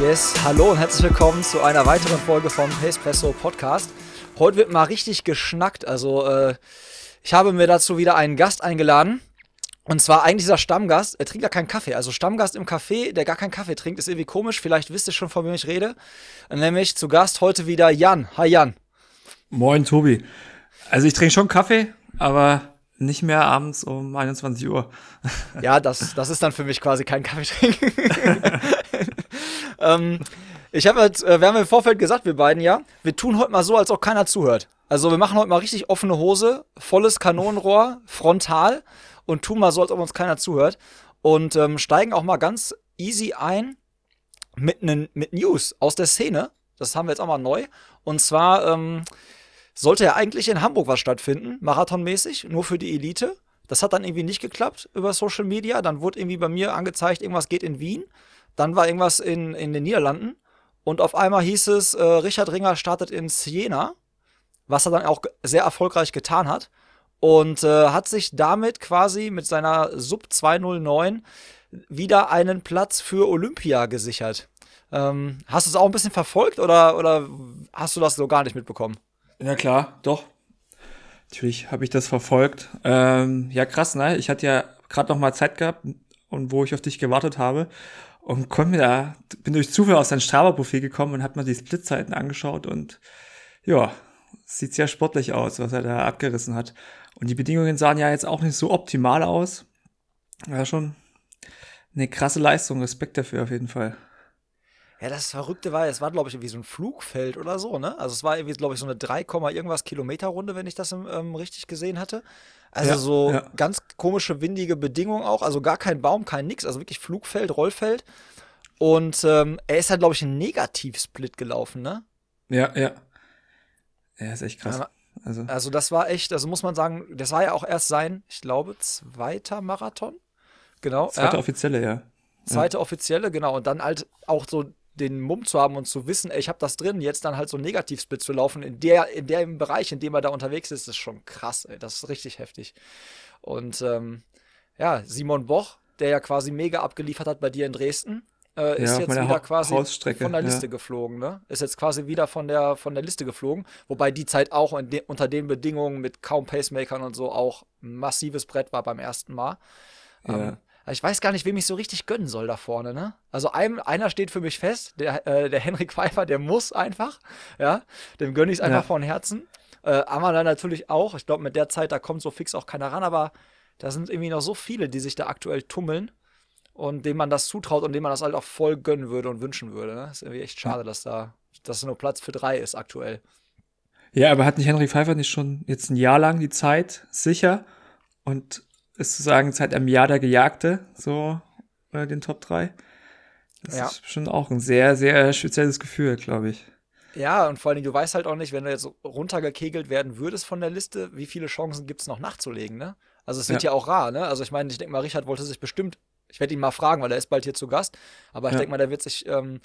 Yes, hallo und herzlich willkommen zu einer weiteren Folge vom Pacepresso Podcast. Heute wird mal richtig geschnackt. Also, äh, ich habe mir dazu wieder einen Gast eingeladen. Und zwar eigentlich dieser Stammgast, er trinkt gar keinen Kaffee. Also Stammgast im Café, der gar keinen Kaffee trinkt, ist irgendwie komisch. Vielleicht wisst ihr schon, von wem ich rede. Nämlich zu Gast heute wieder Jan. Hi Jan. Moin Tobi. Also ich trinke schon Kaffee, aber nicht mehr abends um 21 Uhr. Ja, das, das ist dann für mich quasi kein Kaffee trinken. ähm, ich habe halt, äh, wir haben im Vorfeld gesagt, wir beiden ja, wir tun heute mal so, als ob keiner zuhört. Also wir machen heute mal richtig offene Hose, volles Kanonenrohr, frontal und tun mal so, als ob uns keiner zuhört. Und ähm, steigen auch mal ganz easy ein mit, ne, mit News aus der Szene. Das haben wir jetzt auch mal neu. Und zwar ähm, sollte ja eigentlich in Hamburg was stattfinden, marathonmäßig, nur für die Elite. Das hat dann irgendwie nicht geklappt über Social Media. Dann wurde irgendwie bei mir angezeigt, irgendwas geht in Wien. Dann war irgendwas in, in den Niederlanden. Und auf einmal hieß es, äh, Richard Ringer startet in Siena, was er dann auch sehr erfolgreich getan hat. Und äh, hat sich damit quasi mit seiner Sub 209 wieder einen Platz für Olympia gesichert. Ähm, hast du es auch ein bisschen verfolgt oder, oder hast du das so gar nicht mitbekommen? Ja klar, doch. Natürlich habe ich das verfolgt. Ähm, ja krass, ne? Ich hatte ja gerade noch mal Zeit gehabt und wo ich auf dich gewartet habe und konnte mir da, bin durch Zufall aus deinem Strava-Profil gekommen und hab mir die Splitzeiten angeschaut und ja, sieht sehr sportlich aus, was er da abgerissen hat. Und die Bedingungen sahen ja jetzt auch nicht so optimal aus. Ja, schon eine krasse Leistung, Respekt dafür auf jeden Fall. Ja, das Verrückte war, es war, glaube ich, irgendwie so ein Flugfeld oder so, ne? Also es war irgendwie, glaube ich, so eine 3, irgendwas Kilometer Runde, wenn ich das ähm, richtig gesehen hatte. Also ja, so ja. ganz komische, windige Bedingungen auch. Also gar kein Baum, kein nix. Also wirklich Flugfeld, Rollfeld. Und ähm, er ist halt, glaube ich, ein Negativ-Split gelaufen, ne? Ja, ja. Er ist echt krass. Also. also das war echt, also muss man sagen, das war ja auch erst sein, ich glaube, zweiter Marathon. Genau. Zweiter ja. offizielle, ja. Zweite ja. offizielle, genau. Und dann halt auch so den Mumm zu haben und zu wissen, ey, ich habe das drin, jetzt dann halt so Negativsplit zu laufen, in der, in dem Bereich, in dem er da unterwegs ist, ist schon krass, ey. Das ist richtig heftig. Und ähm, ja, Simon Boch, der ja quasi mega abgeliefert hat bei dir in Dresden, äh, ist ja, jetzt wieder quasi von der Liste ja. geflogen, ne? Ist jetzt quasi wieder von der, von der Liste geflogen. Wobei die Zeit auch de unter den Bedingungen mit kaum Pacemakern und so auch ein massives Brett war beim ersten Mal. Ja. Ähm, ich weiß gar nicht, wem ich so richtig gönnen soll da vorne, ne? Also ein, einer steht für mich fest, der, äh, der Henrik Pfeiffer, der muss einfach, ja, dem gönne ich es einfach ja. von Herzen. Äh, Amala natürlich auch. Ich glaube, mit der Zeit, da kommt so fix auch keiner ran, aber da sind irgendwie noch so viele, die sich da aktuell tummeln und denen man das zutraut und denen man das halt auch voll gönnen würde und wünschen würde. Ne? Ist irgendwie echt schade, dass da dass nur Platz für drei ist aktuell. Ja, aber hat nicht Henrik Pfeiffer nicht schon jetzt ein Jahr lang die Zeit sicher und ist zu sagen, seit einem Jahr der Gejagte, so bei den Top 3. Das ja. ist schon auch ein sehr, sehr spezielles Gefühl, glaube ich. Ja, und vor allen Dingen, du weißt halt auch nicht, wenn du jetzt runtergekegelt werden würdest von der Liste, wie viele Chancen gibt es noch nachzulegen, ne? Also es wird ja. ja auch rar, ne? Also ich meine, ich denke mal, Richard wollte sich bestimmt, ich werde ihn mal fragen, weil er ist bald hier zu Gast, aber ich ja. denke mal, der wird sich ähm,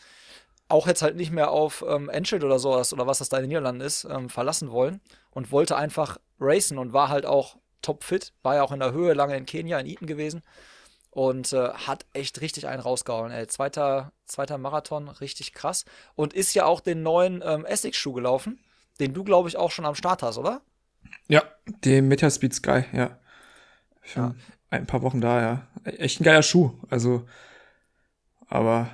auch jetzt halt nicht mehr auf ähm, Enschede oder sowas oder was das da in den Niederlanden ist, ähm, verlassen wollen und wollte einfach racen und war halt auch topfit, war ja auch in der Höhe lange in Kenia, in Eton gewesen und äh, hat echt richtig einen rausgehauen. Ey. Zweiter, zweiter Marathon, richtig krass. Und ist ja auch den neuen ähm, Essex-Schuh gelaufen, den du, glaube ich, auch schon am Start hast, oder? Ja, den Metaspeed Sky, ja. Ja. ein paar Wochen da, ja. Echt ein geiler Schuh, also. Aber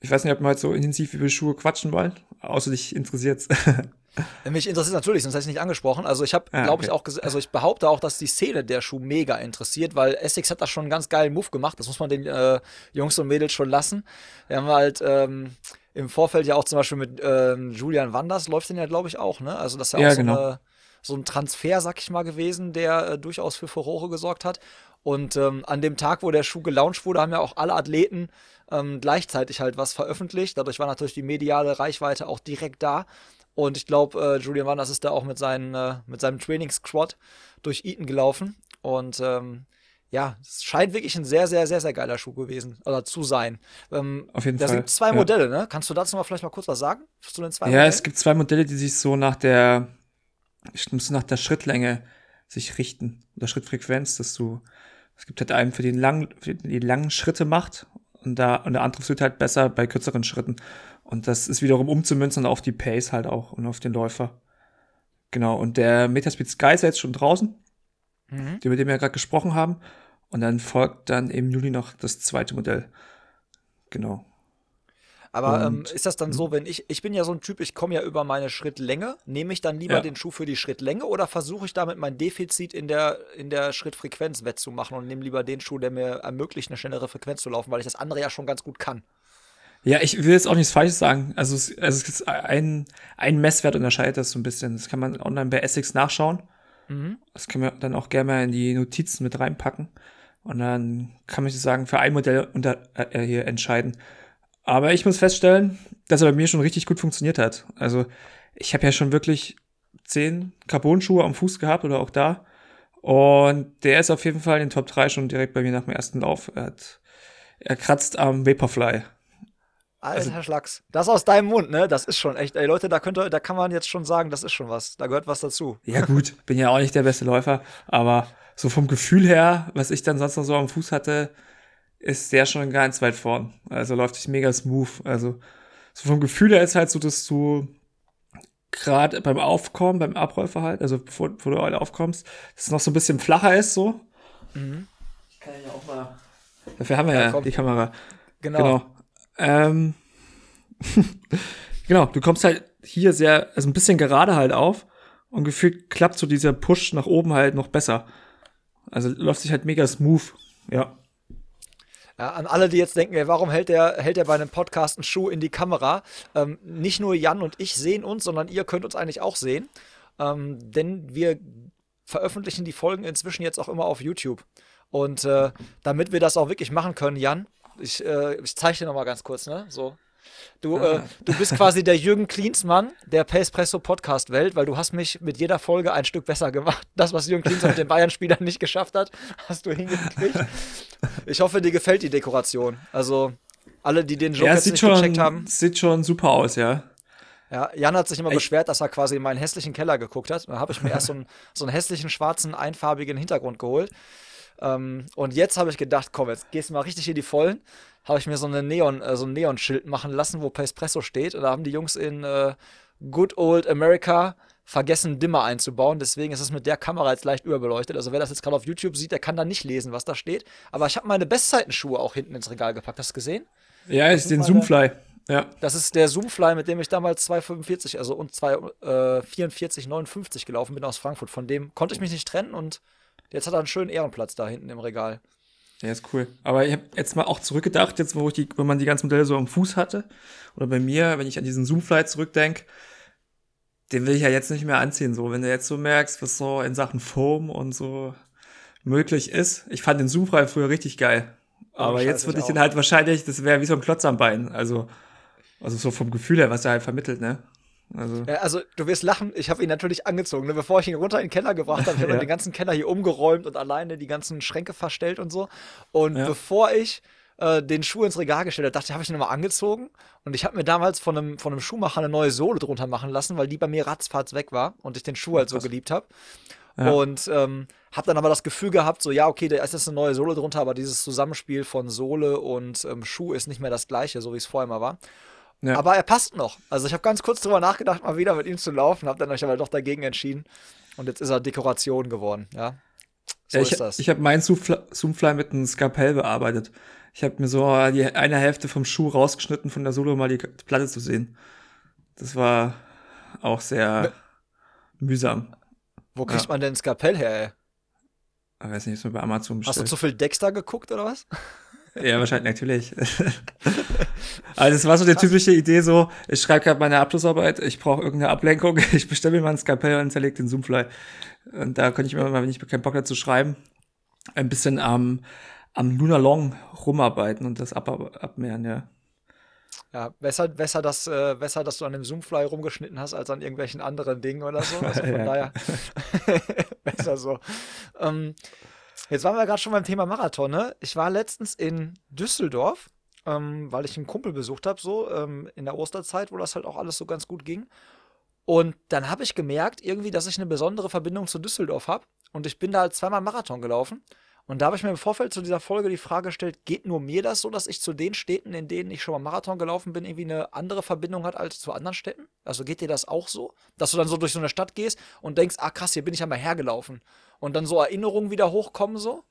ich weiß nicht, ob wir halt so intensiv über Schuhe quatschen wollen, außer dich interessiert's. Mich interessiert natürlich, sonst hätte ich nicht angesprochen. Also ich habe, ah, glaube ich, auch, also ich behaupte auch, dass die Szene der Schuh mega interessiert, weil Essex hat da schon einen ganz geilen Move gemacht. Das muss man den äh, Jungs und Mädels schon lassen. Wir haben halt ähm, im Vorfeld ja auch zum Beispiel mit ähm, Julian Wanders läuft den ja, glaube ich, auch, ne? Also das ist ja, ja auch so, genau. eine, so ein Transfer, sag ich mal, gewesen, der äh, durchaus für Furore gesorgt hat. Und ähm, an dem Tag, wo der Schuh gelauncht wurde, haben ja auch alle Athleten ähm, gleichzeitig halt was veröffentlicht. Dadurch war natürlich die mediale Reichweite auch direkt da. Und ich glaube, äh, Julian Wanders ist da auch mit, seinen, äh, mit seinem Training-Squad durch Eton gelaufen. Und ähm, ja, es scheint wirklich ein sehr, sehr, sehr, sehr geiler Schuh gewesen oder zu sein. Ähm, Auf jeden da Fall. sind zwei ja. Modelle, ne? Kannst du dazu mal vielleicht mal kurz was sagen? Zu den zwei Ja, Modellen? es gibt zwei Modelle, die sich so nach der, müssen nach der Schrittlänge sich richten oder Schrittfrequenz, dass du, es gibt halt einen für den langen, für den die langen Schritte macht und da und der andere wird halt besser bei kürzeren Schritten und das ist wiederum umzumünzen auf die Pace halt auch und auf den Läufer. Genau und der Metaspeed Sky ist jetzt schon draußen, Mhm. über den wir ja gerade gesprochen haben und dann folgt dann im Juli noch das zweite Modell. Genau. Aber ähm, Und- ist das dann so, wenn ich, ich bin ja so ein Typ, ich komme ja über meine Schrittlänge, nehme ich dann lieber Ja. den Schuh für die Schrittlänge oder versuche ich damit mein Defizit in der, in der Schrittfrequenz wettzumachen und nehme lieber den Schuh, der mir ermöglicht, eine schnellere Frequenz zu laufen, weil ich das andere ja schon ganz gut kann. Ja, ich will jetzt auch nichts Falsches sagen. Also es, also es ist ein, ein Messwert unterscheidet das so ein bisschen. Das kann man online bei Essex nachschauen. Mhm. Das können wir dann auch gerne mal in die Notizen mit reinpacken. Und dann kann man sich sagen, für ein Modell unter, äh, hier entscheiden. Aber ich muss feststellen, dass er bei mir schon richtig gut funktioniert hat. Also ich habe ja schon wirklich zehn Carbon-Schuhe am Fuß gehabt oder auch da. Und der ist auf jeden Fall in den Top 3 schon direkt bei mir nach dem ersten Lauf. Er, hat, er kratzt am Vaporfly. Alter Also- Schlacks. Das aus deinem Mund, ne? Das ist schon echt. Ey Leute, da könnt ihr, da kann man jetzt schon sagen, das ist schon was. Da gehört was dazu. Ja, gut, bin ja auch nicht der beste Läufer, aber so vom Gefühl her, was ich dann sonst noch so am Fuß hatte, ist der schon ganz weit vorn. Also läuft sich mega smooth. Also so vom Gefühl her ist halt so, dass du gerade beim Aufkommen, beim Abläufer halt, also bevor, bevor du halt aufkommst, dass es noch so ein bisschen flacher ist so. Ich kann ja auch mal. Dafür haben wir Ja, ja, die Kamera. Genau. Genau. Ähm, genau, du kommst halt hier sehr, also ein bisschen gerade halt auf und gefühlt klappt so dieser Push nach oben halt noch besser. Also läuft sich halt mega smooth. Ja. Ja, an alle, die jetzt denken, ey, warum hält der, hält der bei einem Podcast einen Schuh in die Kamera? Ähm, nicht nur Jan und ich sehen uns, sondern ihr könnt uns eigentlich auch sehen. Ähm, denn wir veröffentlichen die Folgen inzwischen jetzt auch immer auf YouTube. Und äh, damit wir das auch wirklich machen können, Jan, ich, äh, ich zeige dir nochmal ganz kurz, ne? So. Du, äh, du bist quasi der Jürgen Klinsmann der Pacepresso Podcast Welt, weil du hast mich mit jeder Folge ein Stück besser gemacht. Das, was Jürgen Klinsmann mit den Bayern-Spielern nicht geschafft hat, hast du hingekriegt. Ich hoffe, dir gefällt die Dekoration. Also, alle, die den Joke Ja, jetzt nicht schon, gecheckt haben. sieht schon super aus, ja. Ja, Jan hat sich immer Ich- beschwert, dass er quasi in meinen hässlichen Keller geguckt hat. Da habe ich mir erst so einen, so einen hässlichen, schwarzen, einfarbigen Hintergrund geholt. Ähm, und jetzt habe ich gedacht, komm, jetzt gehst du mal richtig in die Vollen. Habe ich mir so, eine Neon, äh, so ein Neonschild machen lassen, wo Espresso steht. Und da haben die Jungs in äh, Good Old America vergessen, Dimmer einzubauen. Deswegen ist es mit der Kamera jetzt leicht überbeleuchtet. Also wer das jetzt gerade auf YouTube sieht, der kann da nicht lesen, was da steht. Aber ich habe meine Bestzeitenschuhe auch hinten ins Regal gepackt. Hast du gesehen? Ja, ist ist den Zoomfly. Ja. Das ist der Zoomfly, mit dem ich damals 2,45, also und 2,44,59 gelaufen bin aus Frankfurt. Von dem konnte ich mich nicht trennen und jetzt hat er einen schönen Ehrenplatz da hinten im Regal. Ja, ist cool. Aber ich habe jetzt mal auch zurückgedacht, jetzt wo ich die, wenn man die ganzen Modelle so am Fuß hatte, oder bei mir, wenn ich an diesen Zoomfly zurückdenke, den will ich ja jetzt nicht mehr anziehen. So, wenn du jetzt so merkst, was so in Sachen Foam und so möglich ist. Ich fand den Zoomfly früher richtig geil. Aber Scheiße, jetzt ich würde ich auch. den halt wahrscheinlich, das wäre wie so ein Klotz am Bein. Also, also so vom Gefühl her, was er halt vermittelt, ne? Also, Ja, also du wirst lachen, ich habe ihn natürlich angezogen. Ne? Bevor ich ihn runter in den Keller gebracht habe, ich habe Ja. den ganzen Keller hier umgeräumt und alleine die ganzen Schränke verstellt und so. Und Ja. bevor ich äh, den Schuh ins Regal gestellt habe, dachte ich, habe ich ihn nochmal angezogen. Und ich habe mir damals von einem, von einem Schuhmacher eine neue Sohle drunter machen lassen, weil die bei mir ratzfatz weg war und ich den Schuh halt so geliebt habe. Ja. Und ähm, habe dann aber das Gefühl gehabt, so ja, okay, da ist jetzt eine neue Sohle drunter, aber dieses Zusammenspiel von Sohle und ähm, Schuh ist nicht mehr das gleiche, so wie es vorher mal war. Ja. Aber er passt noch. Also ich habe ganz kurz drüber nachgedacht, mal wieder mit ihm zu laufen, habe dann euch aber doch dagegen entschieden. Und jetzt ist er Dekoration geworden, ja. So Ja, ich ist das. ich habe meinen Zoomfly, mit einem Skalpell bearbeitet. Ich habe mir so die eine Hälfte vom Schuh rausgeschnitten, von der Solo mal die Platte zu sehen. Das war auch sehr mühsam. Wo kriegt ja. man denn Skapell her, ey? Ich weiß nicht, ist mir bei Amazon Hast du bestellt. zu viel Dexter geguckt oder was? Ja, wahrscheinlich, natürlich. also es war so die typische Idee so, ich schreibe gerade meine Abschlussarbeit, ich brauche irgendeine Ablenkung, ich bestelle mir mal ein Skalpell und zerlege den Zoomfly. Und da könnte ich mir mal, wenn ich keinen Bock habe zu schreiben, ein bisschen am, am Lunar Long rumarbeiten und das ab, abmehren, ja. Ja, besser, besser, dass, äh, besser, dass du an dem Zoomfly rumgeschnitten hast, als an irgendwelchen anderen Dingen oder so. Also von daher besser so. Ähm, jetzt waren wir gerade schon beim Thema Marathon, ne? Ich war letztens in Düsseldorf, ähm, weil ich einen Kumpel besucht habe, so ähm, in der Osterzeit, wo das halt auch alles so ganz gut ging. Und dann habe ich gemerkt, irgendwie, dass ich eine besondere Verbindung zu Düsseldorf habe. Und ich bin da halt zweimal Marathon gelaufen. Und da habe ich mir im Vorfeld zu dieser Folge die Frage gestellt, geht nur mir das so, dass ich zu den Städten, in denen ich schon mal Marathon gelaufen bin, irgendwie eine andere Verbindung hat als zu anderen Städten? Also geht dir das auch so? Dass du dann so durch so eine Stadt gehst und denkst, ah krass, hier bin ich ja mal hergelaufen. Und dann so Erinnerungen wieder hochkommen so?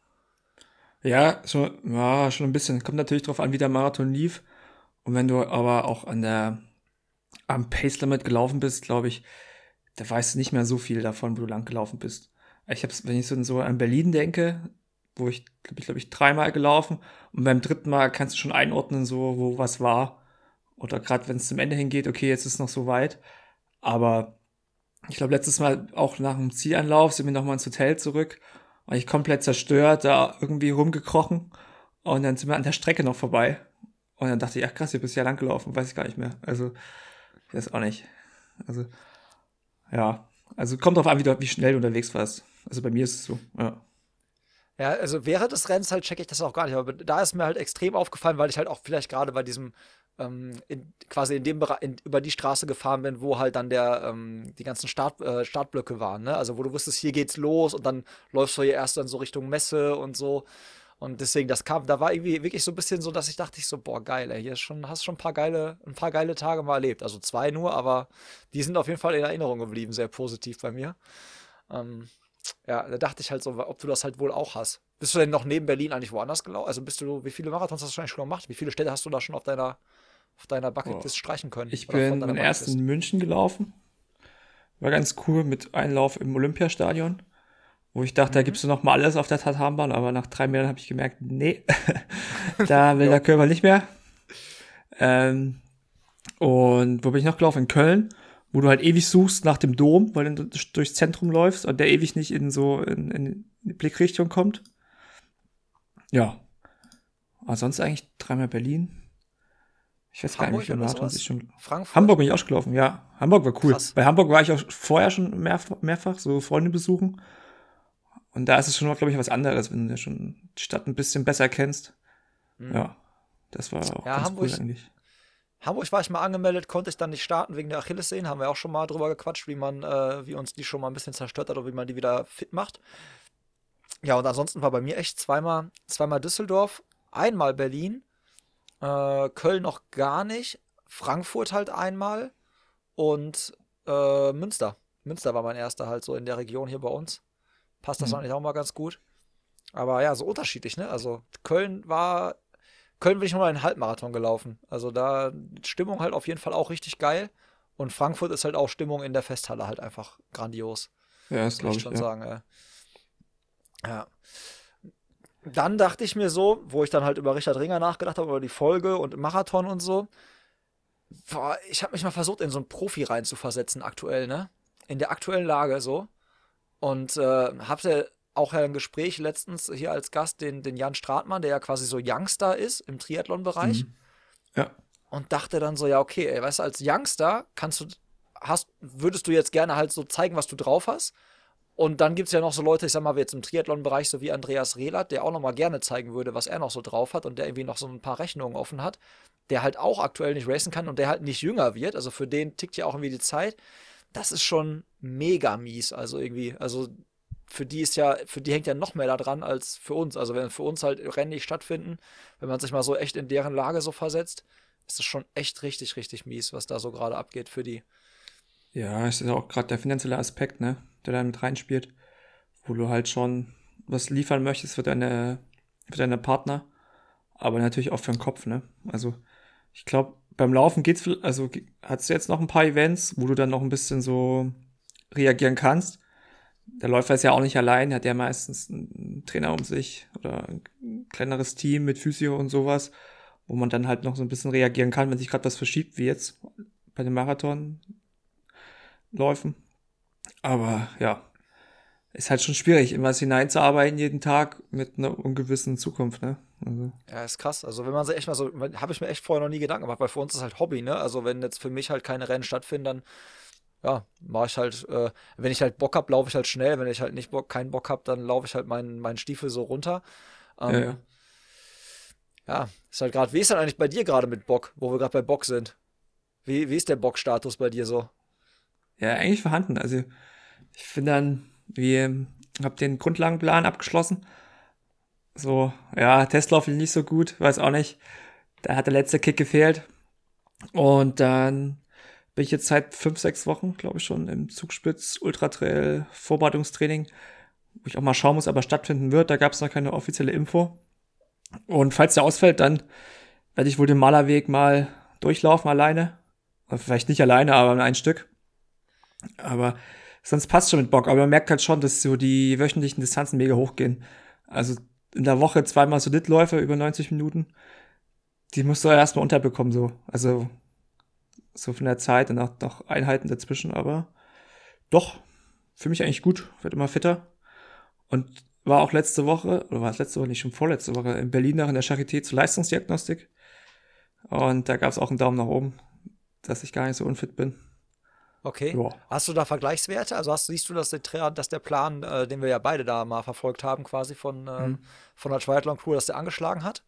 Ja, so, ja, schon ein bisschen. Kommt natürlich drauf an, wie der Marathon lief. Und wenn du aber auch an der, am Pace Limit gelaufen bist, glaube ich, da weißt du nicht mehr so viel davon, wo du lang gelaufen bist. Ich hab's, wenn ich so, so an Berlin denke, wo ich, glaube ich, glaube ich, dreimal gelaufen. Und beim dritten Mal kannst du schon einordnen, so, wo was war. Oder gerade wenn es zum Ende hingeht, okay, jetzt ist es noch so weit. Aber ich glaube, letztes Mal auch nach dem Zielanlauf sind wir nochmal ins Hotel zurück. Und ich komplett zerstört, da irgendwie rumgekrochen. Und dann sind wir an der Strecke noch vorbei. Und dann dachte ich, ach krass, ihr bist ja lang gelaufen, weiß ich gar nicht mehr. Also, weiß auch nicht. Also, ja. Also kommt drauf an, wie, du, wie schnell du unterwegs warst. Also bei mir ist es so, ja. Ja, also während des Rennens halt checke ich das auch gar nicht. Aber da ist mir halt extrem aufgefallen, weil ich halt auch vielleicht gerade bei diesem, ähm, in, quasi in dem Bereich, in, über die Straße gefahren bin, wo halt dann der, ähm, die ganzen Start, äh, Startblöcke waren, ne? Also wo du wusstest, hier geht's los und dann läufst du hier erst dann so Richtung Messe und so. Und deswegen, das kam, da war irgendwie wirklich so ein bisschen so, dass ich dachte ich so, boah, geil, ey, hier schon, hast schon ein paar geile, ein paar geile Tage mal erlebt. Also zwei nur, aber die sind auf jeden Fall in Erinnerung geblieben, sehr positiv bei mir. Ähm, ja, da dachte ich halt so, ob du das halt wohl auch hast. Bist du denn noch neben Berlin eigentlich woanders gelaufen? Also bist du, wie viele Marathons hast du eigentlich schon gemacht? Wie viele Städte hast du da schon auf deiner, auf deiner Bucketlist oh. streichen können? Ich bin meinen ersten in München gelaufen. War ganz cool mit Einlauf im Olympiastadion, wo ich dachte, mhm. da gibst du noch mal alles auf der Tatanbahn, aber nach drei Metern habe ich gemerkt, nee, da will der Körper nicht mehr. Ähm, und wo bin ich noch gelaufen? In Köln wo du halt ewig suchst nach dem Dom, weil du durchs Zentrum läufst und der ewig nicht in so in, in die Blickrichtung kommt. Ja. Aber sonst eigentlich dreimal Berlin. Ich weiß Hamburg gar nicht, wie Marathons ich schon. Frankfurt? Hamburg bin ich auch schon gelaufen, ja. Hamburg war cool. Krass. Bei Hamburg war ich auch vorher schon mehr, mehrfach, so Freunde besuchen. Und da ist es schon, glaube ich, was anderes, wenn du ja schon die Stadt ein bisschen besser kennst. Mhm. Ja. Das war auch ja, ganz Hamburg, cool eigentlich. Hamburg war ich mal angemeldet, konnte ich dann nicht starten wegen der Achillessehnen. Haben wir auch schon mal drüber gequatscht, wie man, äh, wie uns die schon mal ein bisschen zerstört hat oder wie man die wieder fit macht. Ja, und ansonsten war bei mir echt zweimal, zweimal Düsseldorf, einmal Berlin, äh, Köln noch gar nicht, Frankfurt halt einmal und äh, Münster. Münster war mein erster halt so in der Region hier bei uns. Passt das mhm. eigentlich auch mal ganz gut. Aber ja, so unterschiedlich, ne? Also Köln war Köln bin ich nochmal einen Halbmarathon gelaufen. Also da Stimmung halt auf jeden Fall auch richtig geil. Und Frankfurt ist halt auch Stimmung in der Festhalle halt einfach grandios. Ja, das glaube ich. schon ja. sagen, ey. Ja. Dann dachte ich mir so, wo ich dann halt über Richard Ringer nachgedacht habe, über die Folge und Marathon und so. Boah, ich habe mich mal versucht, in so einen Profi reinzuversetzen, aktuell, ne? In der aktuellen Lage so. Und äh, hab's auch ein Gespräch letztens hier als Gast, den, den Jan Stratmann, der ja quasi so Youngster ist im Triathlon-Bereich. Mhm. Ja. Und dachte dann so, ja, okay, ey, weißt du, als Youngster kannst du, hast, würdest du jetzt gerne halt so zeigen, was du drauf hast. Und dann gibt es ja noch so Leute, ich sag mal, jetzt im Triathlon-Bereich, so wie Andreas Rehlert, der auch noch mal gerne zeigen würde, was er noch so drauf hat und der irgendwie noch so ein paar Rechnungen offen hat, der halt auch aktuell nicht racen kann und der halt nicht jünger wird. Also für den tickt ja auch irgendwie die Zeit. Das ist schon mega mies. Also irgendwie, also für die ist ja, für die hängt ja noch mehr daran als für uns. Also wenn für uns halt Rennen nicht stattfinden, wenn man sich mal so echt in deren Lage so versetzt, ist es schon echt richtig, richtig mies, was da so gerade abgeht für die. Ja, es ist auch gerade der finanzielle Aspekt, ne, der da mit reinspielt, wo du halt schon was liefern möchtest für deine, für deine Partner, aber natürlich auch für den Kopf, ne. Also ich glaube, beim Laufen geht's, also hast du jetzt noch ein paar Events, wo du dann noch ein bisschen so reagieren kannst der Läufer ist ja auch nicht allein, hat ja meistens einen Trainer um sich oder ein kleineres Team mit Physio und sowas, wo man dann halt noch so ein bisschen reagieren kann, wenn sich gerade was verschiebt, wie jetzt bei den Marathonläufen. Aber ja, ist halt schon schwierig, immer was hineinzuarbeiten jeden Tag mit einer ungewissen Zukunft, ne? Also. Ja, ist krass. Also wenn man sich echt mal so, habe ich mir echt vorher noch nie Gedanken gemacht, weil für uns ist halt Hobby, ne? Also wenn jetzt für mich halt keine Rennen stattfinden, dann ja, mache ich halt, äh, wenn ich halt Bock habe, laufe ich halt schnell. Wenn ich halt nicht Bock, keinen Bock habe, dann laufe ich halt meinen mein Stiefel so runter. Ähm, ja, ja. ja, ist halt gerade, wie ist denn eigentlich bei dir gerade mit Bock, wo wir gerade bei Bock sind? Wie, wie ist der Bock-Status bei dir so? Ja, eigentlich vorhanden. Also ich finde dann, wir habe den Grundlagenplan abgeschlossen. So, ja, Testlauf nicht so gut, weiß auch nicht. Da hat der letzte Kick gefehlt. Und dann bin ich jetzt seit fünf, sechs Wochen, glaube ich, schon im Zugspitz Ultra Trail Vorbereitungstraining, wo ich auch mal schauen muss, aber stattfinden wird. Da gab es noch keine offizielle Info. Und falls der ausfällt, dann werde ich wohl den Malerweg mal durchlaufen alleine. Oder vielleicht nicht alleine, aber ein Stück. Aber sonst passt schon mit Bock. Aber man merkt halt schon, dass so die wöchentlichen Distanzen mega hochgehen. Also in der Woche zweimal so Litläufe über 90 Minuten. Die musst du erstmal unterbekommen, so. Also, so von der Zeit und auch noch Einheiten dazwischen, aber doch, für mich eigentlich gut, wird immer fitter. Und war auch letzte Woche, oder war es letzte Woche nicht schon vorletzte Woche, in Berlin nach in der Charité zur Leistungsdiagnostik. Und da gab es auch einen Daumen nach oben, dass ich gar nicht so unfit bin. Okay. Ja. Hast du da Vergleichswerte? Also hast, siehst du, dass der, dass der Plan, äh, den wir ja beide da mal verfolgt haben, quasi von, äh, mhm. von der Triathlon Crew, dass der angeschlagen hat?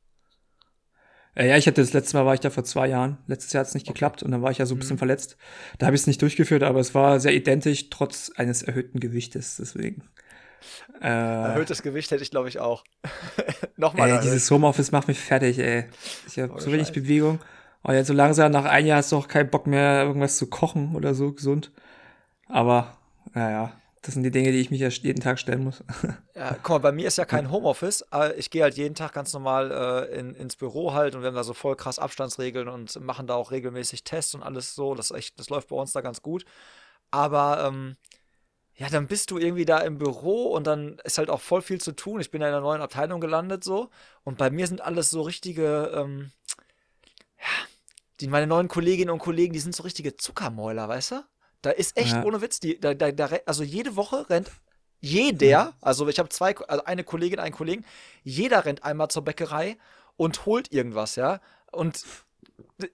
Äh, ja, ich hatte das letzte Mal war ich da vor zwei Jahren. Letztes Jahr hat es nicht okay. geklappt und dann war ich ja so ein bisschen mhm. verletzt. Da habe ich es nicht durchgeführt, aber es war sehr identisch, trotz eines erhöhten Gewichtes. Deswegen. Äh, Erhöhtes Gewicht hätte ich, glaube ich, auch. Nochmal. Ey, dieses Homeoffice macht mich fertig, ey. Ich habe so wenig. Bewegung. Und jetzt so langsam nach einem Jahr hast du auch keinen Bock mehr, irgendwas zu kochen oder so gesund. Aber, naja, das sind die Dinge, die ich mich ja jeden Tag stellen muss. Ja, guck mal, bei mir ist ja kein Homeoffice. Ich gehe halt jeden Tag ganz normal äh, in, ins Büro halt und wir haben da so voll krass Abstandsregeln und machen da auch regelmäßig Tests und alles so. Das, echt, das läuft bei uns da ganz gut. Aber ähm, ja, dann bist du irgendwie da im Büro und dann ist halt auch voll viel zu tun. Ich bin ja in einer neuen Abteilung gelandet so und bei mir sind alles so richtige, ähm, ja, die, meine neuen Kolleginnen und Kollegen, die sind so richtige Zuckermäuler, weißt du? Da ist echt ja. ohne Witz, die, da, da, da, also jede Woche rennt jeder, also ich habe zwei, also eine Kollegin, einen Kollegen, jeder rennt einmal zur Bäckerei und holt irgendwas, ja. Und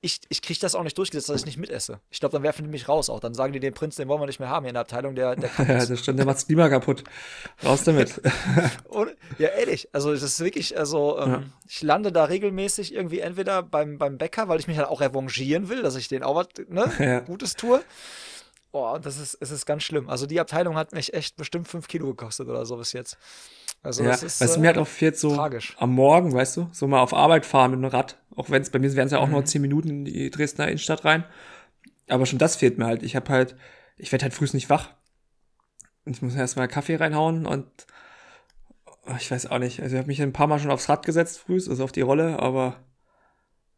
ich, ich kriege das auch nicht durchgesetzt, dass ich nicht mitesse. Ich glaube, dann werfen die mich raus auch. Dann sagen die, den Prinz, den wollen wir nicht mehr haben hier in der Abteilung, der, der kann Ja, das stimmt, der macht's Klima kaputt. Raus damit. Und, ja, ehrlich. Also, das ist wirklich, also, ähm, ja. ich lande da regelmäßig irgendwie entweder beim, beim Bäcker, weil ich mich halt auch revanchieren will, dass ich den auch was ne, ja. Gutes tue. Boah, das ist, es ist ganz schlimm. Also, die Abteilung hat mich echt bestimmt fünf Kilo gekostet oder so bis jetzt. Also ja, das ist, was äh, mir halt auch fehlt, so tragisch. am Morgen, weißt du, so mal auf Arbeit fahren mit einem Rad. Auch wenn es bei mir wären es ja auch mhm. nur zehn Minuten in die Dresdner Innenstadt rein. Aber schon das fehlt mir halt. Ich habe halt, ich werde halt früh nicht wach. Ich muss erstmal Kaffee reinhauen und oh, ich weiß auch nicht. Also ich habe mich ein paar Mal schon aufs Rad gesetzt früh, also auf die Rolle, aber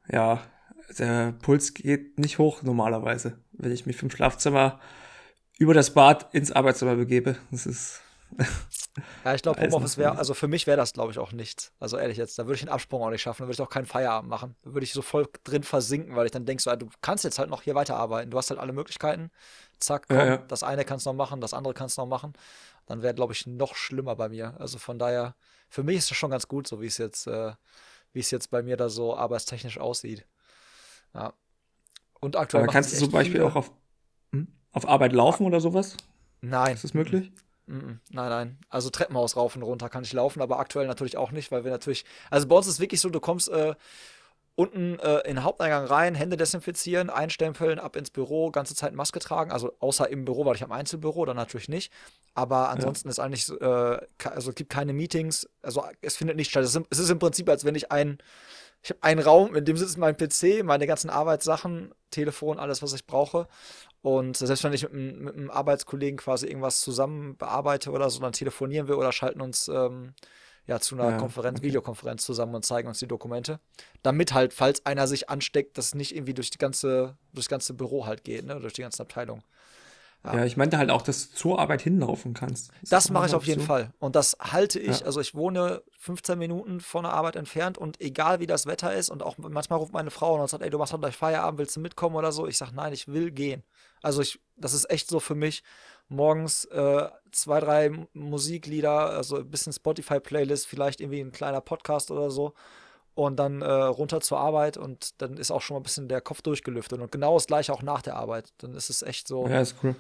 ja, der Puls geht nicht hoch normalerweise, wenn ich mich vom Schlafzimmer über das Bad ins Arbeitszimmer begebe. Das ist ja, ich glaube, Homeoffice wäre, also für mich wäre das, glaube ich, auch nichts. Also ehrlich jetzt, da würde ich einen Absprung auch nicht schaffen, da würde ich auch keinen Feierabend machen. Da würde ich so voll drin versinken, weil ich dann denke, so, du kannst jetzt halt noch hier weiterarbeiten. Du hast halt alle Möglichkeiten. Zack, komm, ja, ja. das eine kannst du noch machen, das andere kannst du noch machen. Dann wäre, glaube ich, noch schlimmer bei mir. Also von daher, für mich ist es schon ganz gut, so wie es jetzt, äh, wie es jetzt bei mir da so arbeitstechnisch aussieht. Ja. Und aktuell. Aber kannst du zum Beispiel viele... auch auf, hm? auf Arbeit laufen oder sowas? Nein. Ist das möglich? Nein, nein. Also Treppenhaus rauf und runter kann ich laufen, aber aktuell natürlich auch nicht, weil wir natürlich. Also bei uns ist es wirklich so, du kommst äh, unten äh, in den Haupteingang rein, Hände desinfizieren, einstempeln, ab ins Büro, ganze Zeit Maske tragen. Also außer im Büro, weil ich am Einzelbüro, dann natürlich nicht. Aber ansonsten ja. ist eigentlich, äh, also es gibt keine Meetings, also es findet nicht statt. Es ist, es ist im Prinzip, als wenn ich ein, ich habe einen Raum, in dem sitzt mein PC, meine ganzen Arbeitssachen, Telefon, alles, was ich brauche. Und selbst wenn ich mit, mit einem Arbeitskollegen quasi irgendwas zusammen bearbeite oder so, dann telefonieren wir oder schalten uns ähm, ja zu einer ja, Konferenz, okay. Videokonferenz zusammen und zeigen uns die Dokumente. Damit halt, falls einer sich ansteckt, das nicht irgendwie durch die ganze, durch das ganze Büro halt geht, ne? Durch die ganze Abteilung. Ja. ich meinte halt auch, dass du zur Arbeit hinlaufen kannst. Das, das mache ich auf jeden Fall. Und das halte ich. Ja. Also ich wohne 15 Minuten von der Arbeit entfernt und egal wie das Wetter ist und auch manchmal ruft meine Frau und sagt, ey, du machst doch gleich Feierabend, willst du mitkommen oder so? Ich sage, nein, ich will gehen. Also ich, das ist echt so für mich morgens äh, zwei, drei Musiklieder, also ein bisschen Spotify-Playlist, vielleicht irgendwie ein kleiner Podcast oder so und dann äh, runter zur Arbeit und dann ist auch schon mal ein bisschen der Kopf durchgelüftet und genau das gleiche auch nach der Arbeit. Dann ist es echt so. Ja, ist cool.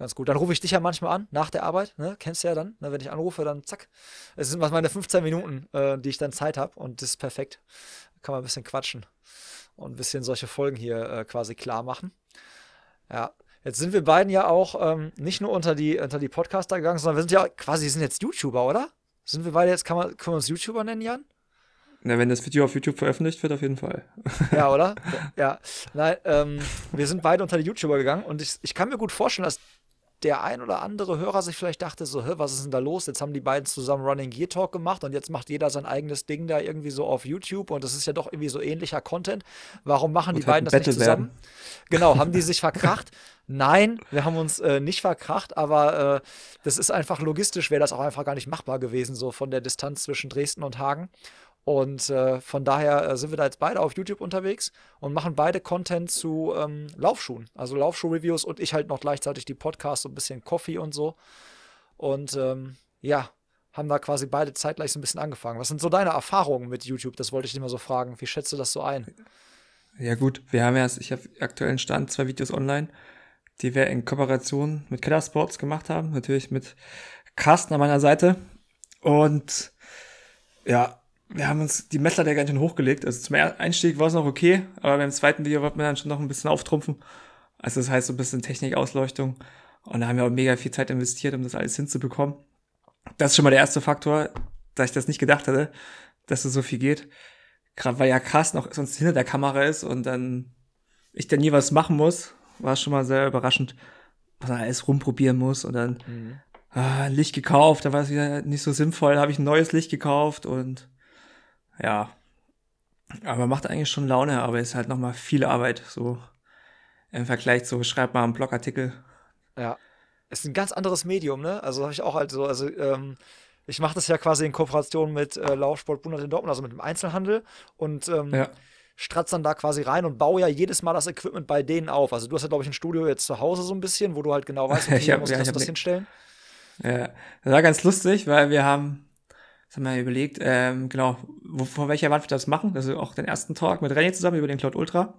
Ganz gut. Dann rufe ich dich ja manchmal an, nach der Arbeit, ne? Kennst du ja dann, ne? wenn ich anrufe, dann zack. Es sind meine 15 Minuten, äh, die ich dann Zeit habe und das ist perfekt. Da kann man ein bisschen quatschen und ein bisschen solche Folgen hier äh, quasi klar machen. Ja, Jetzt sind wir beiden ja auch ähm, nicht nur unter die, unter die Podcaster gegangen, sondern wir sind ja quasi, sind jetzt YouTuber, oder? Sind wir beide jetzt, kann man, können wir uns YouTuber nennen, Jan? Na, wenn das Video auf YouTube veröffentlicht wird, auf jeden Fall. Ja, oder? Ja. Nein, ähm, wir sind beide unter die YouTuber gegangen und ich, ich kann mir gut vorstellen, dass der ein oder andere Hörer sich vielleicht dachte, so, was ist denn da los? Jetzt haben die beiden zusammen Running Gear Talk gemacht und jetzt macht jeder sein eigenes Ding da irgendwie so auf YouTube und das ist ja doch irgendwie so ähnlicher Content. Warum machen und die beiden das Battle nicht zusammen? Werden. Genau, haben die sich verkracht? Nein, wir haben uns äh, nicht verkracht, aber äh, das ist einfach logistisch, wäre das auch einfach gar nicht machbar gewesen, so von der Distanz zwischen Dresden und Hagen. Und äh, von daher äh, sind wir da jetzt beide auf YouTube unterwegs und machen beide Content zu ähm, Laufschuhen. Also Laufschuh-Reviews und ich halt noch gleichzeitig die Podcasts, so ein bisschen Coffee und so. Und ähm, ja, haben da quasi beide zeitgleich so ein bisschen angefangen. Was sind so deine Erfahrungen mit YouTube? Das wollte ich dich mal so fragen. Wie schätzt du das so ein? Ja, gut, wir haben ja, ich habe aktuellen Stand zwei Videos online, die wir in Kooperation mit Keller Sports gemacht haben. Natürlich mit Carsten an meiner Seite. Und ja, wir haben uns die Messlatte ganz schön hochgelegt. Also zum Einstieg war es noch okay, aber beim zweiten Video wollten wir dann schon noch ein bisschen auftrumpfen. Also das heißt so ein bisschen Technikausleuchtung. Und da haben wir auch mega viel Zeit investiert, um das alles hinzubekommen. Das ist schon mal der erste Faktor, da ich das nicht gedacht hatte, dass es so viel geht. Gerade weil ja krass noch sonst hinter der Kamera ist und dann ich dann nie was machen muss, war es schon mal sehr überraschend, was man alles rumprobieren muss und dann mhm. ah, Licht gekauft, da war es wieder nicht so sinnvoll, habe ich ein neues Licht gekauft und ja. Aber macht eigentlich schon Laune, aber ist halt nochmal viel Arbeit, so im Vergleich zu, schreibt mal einen Blogartikel. Ja. Ist ein ganz anderes Medium, ne? Also habe ich auch halt so, also ähm, ich mache das ja quasi in Kooperation mit äh, Laufsport Bundert in Dortmund, also mit dem Einzelhandel und ähm, ja. stratz dann da quasi rein und baue ja jedes Mal das Equipment bei denen auf. Also du hast ja, glaube ich, ein Studio jetzt zu Hause so ein bisschen, wo du halt genau weißt, okay, ich hab, muss ja, das, das hinstellen. Ja, das war ganz lustig, weil wir haben haben wir überlegt, ähm, genau, wo, vor welcher Wand wir das machen. Also auch den ersten Talk mit René zusammen über den Cloud Ultra.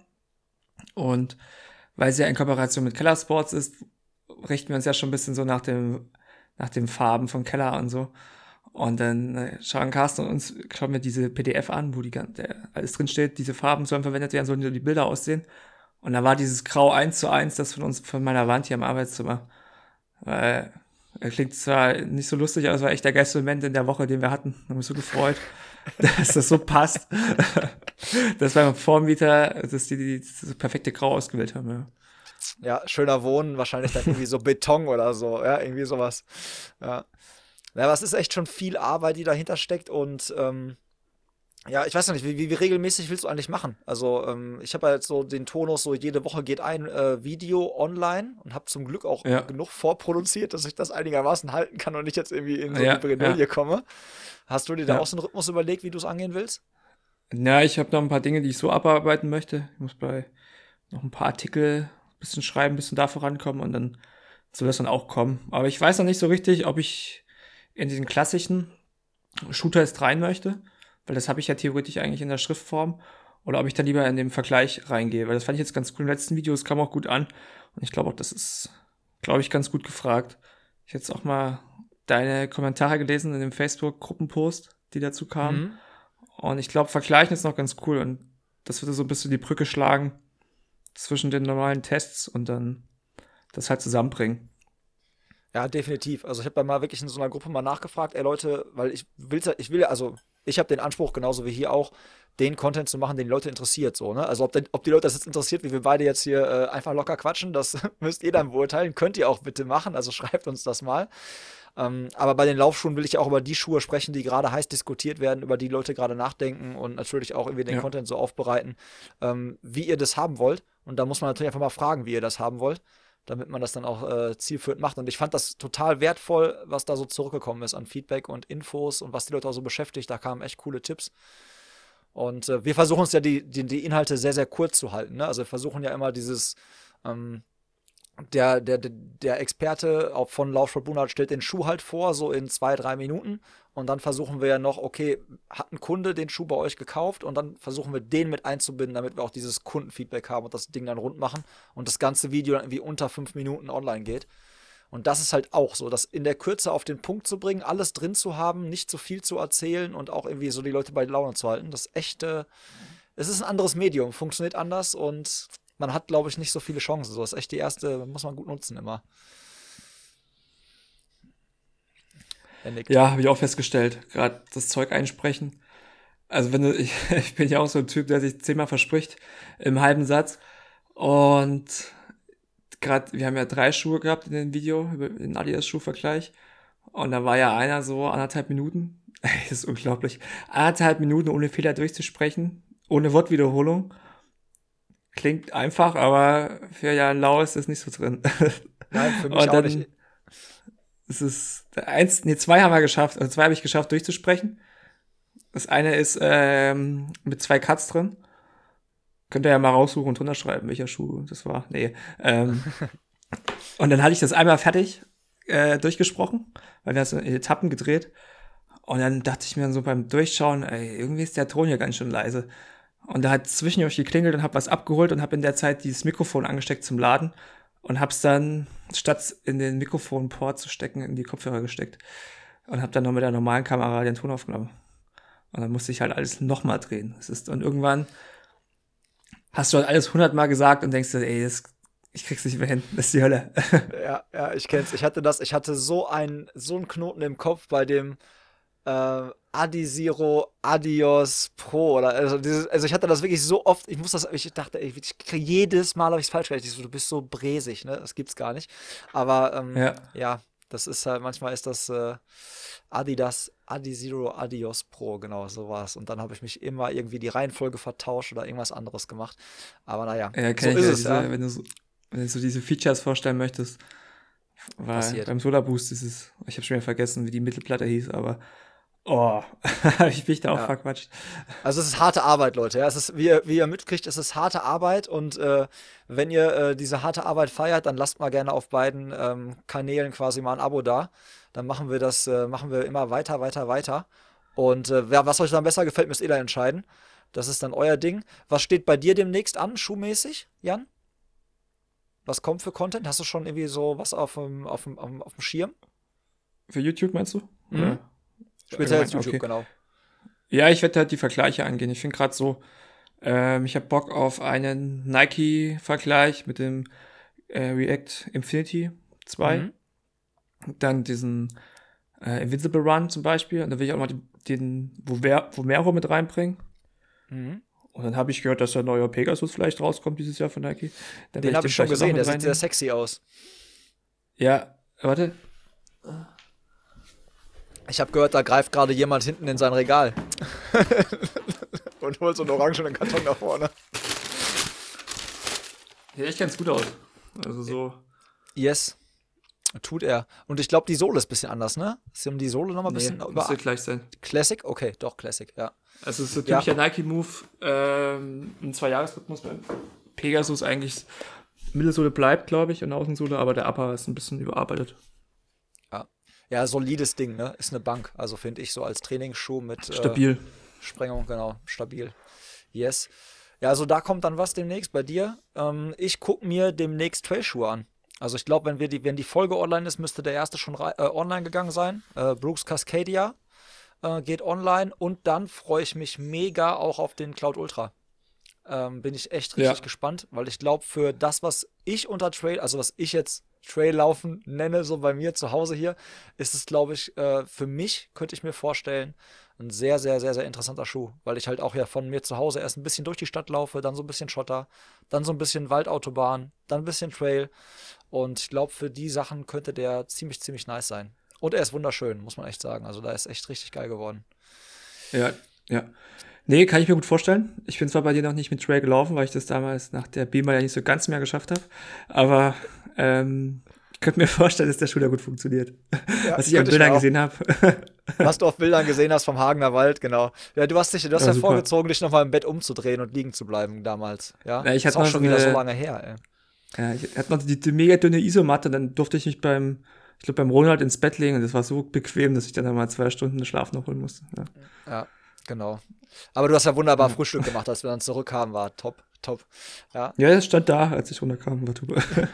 Und weil es ja in Kooperation mit Keller Sports ist, richten wir uns ja schon ein bisschen so nach dem, nach den Farben von Keller und so. Und dann äh, schauen Carsten und uns, schauen wir diese PDF an, wo die der, alles drinsteht, diese Farben sollen verwendet werden, sollen die Bilder aussehen. Und da war dieses Grau eins zu eins, das von uns, von meiner Wand hier im Arbeitszimmer. Weil klingt zwar nicht so lustig, aber es war echt der geilste Moment in der Woche, den wir hatten. Ich habe mich so gefreut, dass das so passt. dass beim Vormieter, dass die, die das perfekte Grau ausgewählt haben. Ja. Ja, schöner Wohnen, wahrscheinlich dann irgendwie so Beton oder so, ja, irgendwie sowas. Ja. Ja, aber es ist echt schon viel Arbeit, die dahinter steckt und ähm, ja, ich weiß noch nicht, wie, wie, regelmäßig willst du eigentlich machen? Also, ähm, ich habe halt so den Tonus, so jede Woche geht ein äh, Video online und habe zum Glück auch ja. genug vorproduziert, dass ich das einigermaßen halten kann und nicht jetzt irgendwie in so ja, eine Bredouille ja. komme. Hast du dir da auch so einen Rhythmus überlegt, wie du es angehen willst? Ja, ich habe noch ein paar Dinge, die ich so abarbeiten möchte. Ich muss bei noch ein paar Artikel ein bisschen schreiben, ein bisschen da vorankommen und dann soll das dann auch kommen. Aber ich weiß noch nicht so richtig, ob ich in diesen klassischen Shooter jetzt rein möchte weil das habe ich ja theoretisch eigentlich in der Schriftform, oder ob ich dann lieber in den Vergleich reingehe, weil das fand ich jetzt ganz cool. Im letzten Video, es kam auch gut an und ich glaube auch, das ist, glaube ich, ganz gut gefragt. Ich hätte jetzt auch mal deine Kommentare gelesen in dem Facebook-Gruppenpost, die dazu kamen. Mhm. Und ich glaube, Vergleichen ist noch ganz cool und das würde so ein bisschen die Brücke schlagen zwischen den normalen Tests und dann das halt zusammenbringen. Ja, definitiv. Also ich habe da mal wirklich in so einer Gruppe mal nachgefragt, ey Leute, weil ich will, ich will ja, also ich habe den Anspruch, genauso wie hier auch, den Content zu machen, den die Leute interessiert. So, ne? Also ob, den, ob die Leute das jetzt interessiert, wie wir beide jetzt hier äh, einfach locker quatschen, das müsst ihr dann beurteilen. Könnt ihr auch bitte machen, also schreibt uns das mal. Ähm, aber bei den Laufschuhen will ich ja auch über die Schuhe sprechen, die gerade heiß diskutiert werden, über die Leute gerade nachdenken und natürlich auch irgendwie den ja. Content so aufbereiten, ähm, wie ihr das haben wollt. Und da muss man natürlich einfach mal fragen, wie ihr das haben wollt. Damit man das dann auch äh, zielführend macht. Und ich fand das total wertvoll, was da so zurückgekommen ist an Feedback und Infos und was die Leute auch so beschäftigt. Da kamen echt coole Tipps. Und äh, wir versuchen uns ja die, die, die, Inhalte sehr, sehr kurz zu halten. Ne? Also wir versuchen ja immer dieses, ähm, der, der, der Experte von Laufsport Bunert stellt den Schuh halt vor, so in zwei, drei Minuten. Und dann versuchen wir ja noch, okay, hat ein Kunde den Schuh bei euch gekauft? Und dann versuchen wir den mit einzubinden, damit wir auch dieses Kundenfeedback haben und das Ding dann rund machen und das ganze Video dann irgendwie unter fünf Minuten online geht. Und das ist halt auch so, das in der Kürze auf den Punkt zu bringen, alles drin zu haben, nicht zu viel zu erzählen und auch irgendwie so die Leute bei Laune zu halten. Das ist echt, äh, es ist ein anderes Medium, funktioniert anders und man hat, glaube ich, nicht so viele Chancen. So das ist echt die erste, muss man gut nutzen immer. Ja, habe ich auch festgestellt. Gerade das Zeug einsprechen. Also wenn du, ich, ich bin ja auch so ein Typ, der sich zehnmal verspricht im halben Satz. Und gerade, wir haben ja drei Schuhe gehabt in dem Video, über den Adidas-Schuhvergleich. Und da war ja einer so anderthalb Minuten. das ist unglaublich. Anderthalb Minuten ohne Fehler durchzusprechen, ohne Wortwiederholung. Klingt einfach, aber für Jan Lau ist das nicht so drin. Nein, für mich auch nicht. Es ist eins, nee, zwei haben wir geschafft, also zwei habe ich geschafft durchzusprechen. Das eine ist ähm, mit zwei Cuts drin. Könnt ihr ja mal raussuchen und drunter schreiben, welcher Schuh das war. Nee. Ähm, und dann hatte ich das einmal fertig äh, durchgesprochen, weil wir haben in Etappen gedreht. Und dann dachte ich mir so beim Durchschauen, ey, irgendwie ist der Ton hier ganz schön leise. Und da hat zwischendurch geklingelt und hab was abgeholt und hab in der Zeit dieses Mikrofon angesteckt zum Laden und hab's dann, statt in den Mikrofonport zu stecken, in die Kopfhörer gesteckt. Und hab dann noch mit der normalen Kamera den Ton aufgenommen. Und dann musste ich halt alles nochmal drehen. Es ist, und irgendwann hast du halt alles hundertmal gesagt und denkst dir, ey, das, ich krieg's nicht mehr hin, das ist die Hölle. ja, ja, ich kenn's. Ich hatte das, ich hatte so einen, so einen Knoten im Kopf bei dem, äh, Adizero Adios Pro oder also, dieses, also ich hatte das wirklich so oft, ich muss das, ich dachte, ey, ich kriege jedes Mal habe ich es falsch gerechnet. So, du bist so bresig, ne? Das gibt's gar nicht. Aber ähm, ja. ja. das ist halt, manchmal ist das äh, Adidas Adizero Adios Pro, genau, so war es. Und dann habe ich mich immer irgendwie die Reihenfolge vertauscht oder irgendwas anderes gemacht. Aber naja, ja, so ist es, diese, ja. Wenn du, so, wenn du so diese Features vorstellen möchtest, weil Passiert. beim Solar Boost ist es, ich habe schon wieder vergessen, wie die Mittelplatte hieß, aber Oh, ich bin da auch ja. verquatscht. Also es ist harte Arbeit, Leute. Ja, es ist, wie ihr, wie ihr mitkriegt, es ist harte Arbeit und äh, wenn ihr äh, diese harte Arbeit feiert, dann lasst mal gerne auf beiden ähm, Kanälen quasi mal ein Abo da. Dann machen wir das, äh, machen wir immer weiter, weiter, weiter. Und äh, wer, was euch dann besser gefällt, müsst ihr dann entscheiden. Das ist dann euer Ding. Was steht bei dir demnächst an, schuhmäßig, Jan? Was kommt für Content? Hast du schon irgendwie so was auf dem, auf dem, auf dem Schirm? Für YouTube meinst du? Mhm. Ja. Speziell als YouTube, okay. genau. Ja, ich werde halt die Vergleiche angehen. Ich finde gerade so, ähm, ich habe Bock auf einen Nike-Vergleich mit dem äh, React Infinity 2. Mhm. Dann diesen äh, Invisible Run zum Beispiel. Und da will ich auch mal den, den Vomero mit reinbringen. Mhm. Und dann habe ich gehört, dass der neue Pegasus vielleicht rauskommt dieses Jahr von Nike. Dann den habe ich schon gesehen, der sieht sehr sexy aus. Ja, warte. Ich habe gehört, da greift gerade jemand hinten in sein Regal. Und holt so einen orangenen Karton nach vorne. Sieht echt ganz gut aus. Also so. Yes. Tut er. Und ich glaube, die Sohle ist ein bisschen anders, ne? Ist um die Sohle nochmal ein bisschen nee, über. Müsste gleich sein. Classic? Okay, doch, Classic, ja. Also es ist natürlich ja. der Nike-Move ähm, im Zwei-Jahres-Rhythmus beim Pegasus eigentlich Mittelsohle bleibt, glaube ich, und Außensohle, aber der Upper ist ein bisschen überarbeitet. Ja, solides Ding, ne? Ist eine Bank. Also finde ich so als Trainingsschuh mit äh, stabil. Äh, Sprengung, genau, stabil. Yes. Ja, also da kommt dann was demnächst bei dir. Ähm, ich gucke mir demnächst Trailschuhe an. Also ich glaube, wenn wir die, wenn die Folge online ist, müsste der erste schon äh, online gegangen sein. Äh, Brooks Cascadia äh, geht online und dann freue ich mich mega auch auf den Cloud Ultra. Ähm, bin ich echt richtig ja. gespannt, weil ich glaube, für das, was ich unter Trail, also was ich jetzt Traillaufen nenne, so bei mir zu Hause hier, ist es, glaube ich, äh, für mich, könnte ich mir vorstellen, ein sehr, sehr, sehr, sehr interessanter Schuh, weil ich halt auch ja von mir zu Hause erst ein bisschen durch die Stadt laufe, dann so ein bisschen Schotter, dann so ein bisschen Waldautobahn, dann ein bisschen Trail. Und ich glaube, für die Sachen könnte der ziemlich, ziemlich nice sein. Und er ist wunderschön, muss man echt sagen. Also da ist echt richtig geil geworden. Ja, ja. Nee, kann ich mir gut vorstellen. Ich bin zwar bei dir noch nicht mit Trail gelaufen, weil ich das damals nach der Beamer ja nicht so ganz mehr geschafft habe. Aber ähm, ich könnte mir vorstellen, dass der Schuh da gut funktioniert. Ja, Was ich an Bildern gesehen habe. Was du auf Bildern gesehen hast vom Hagener Wald, genau. Ja, du hast dich, du hast ja, ja vorgezogen, dich nochmal im Bett umzudrehen und liegen zu bleiben damals. Ja, ja ich hatte ist auch schon wieder so lange her, ey. Ja, ich hatte noch die, die mega dünne Isomatte, dann durfte ich mich beim, ich glaube, beim Ronald ins Bett legen und das war so bequem, dass ich dann mal zwei Stunden Schlaf noch holen musste. Ja, ja genau. Aber du hast ja wunderbar Frühstück gemacht, als wir dann zurückkamen, war top, top. Ja, ja es stand da, als ich runterkam, war super.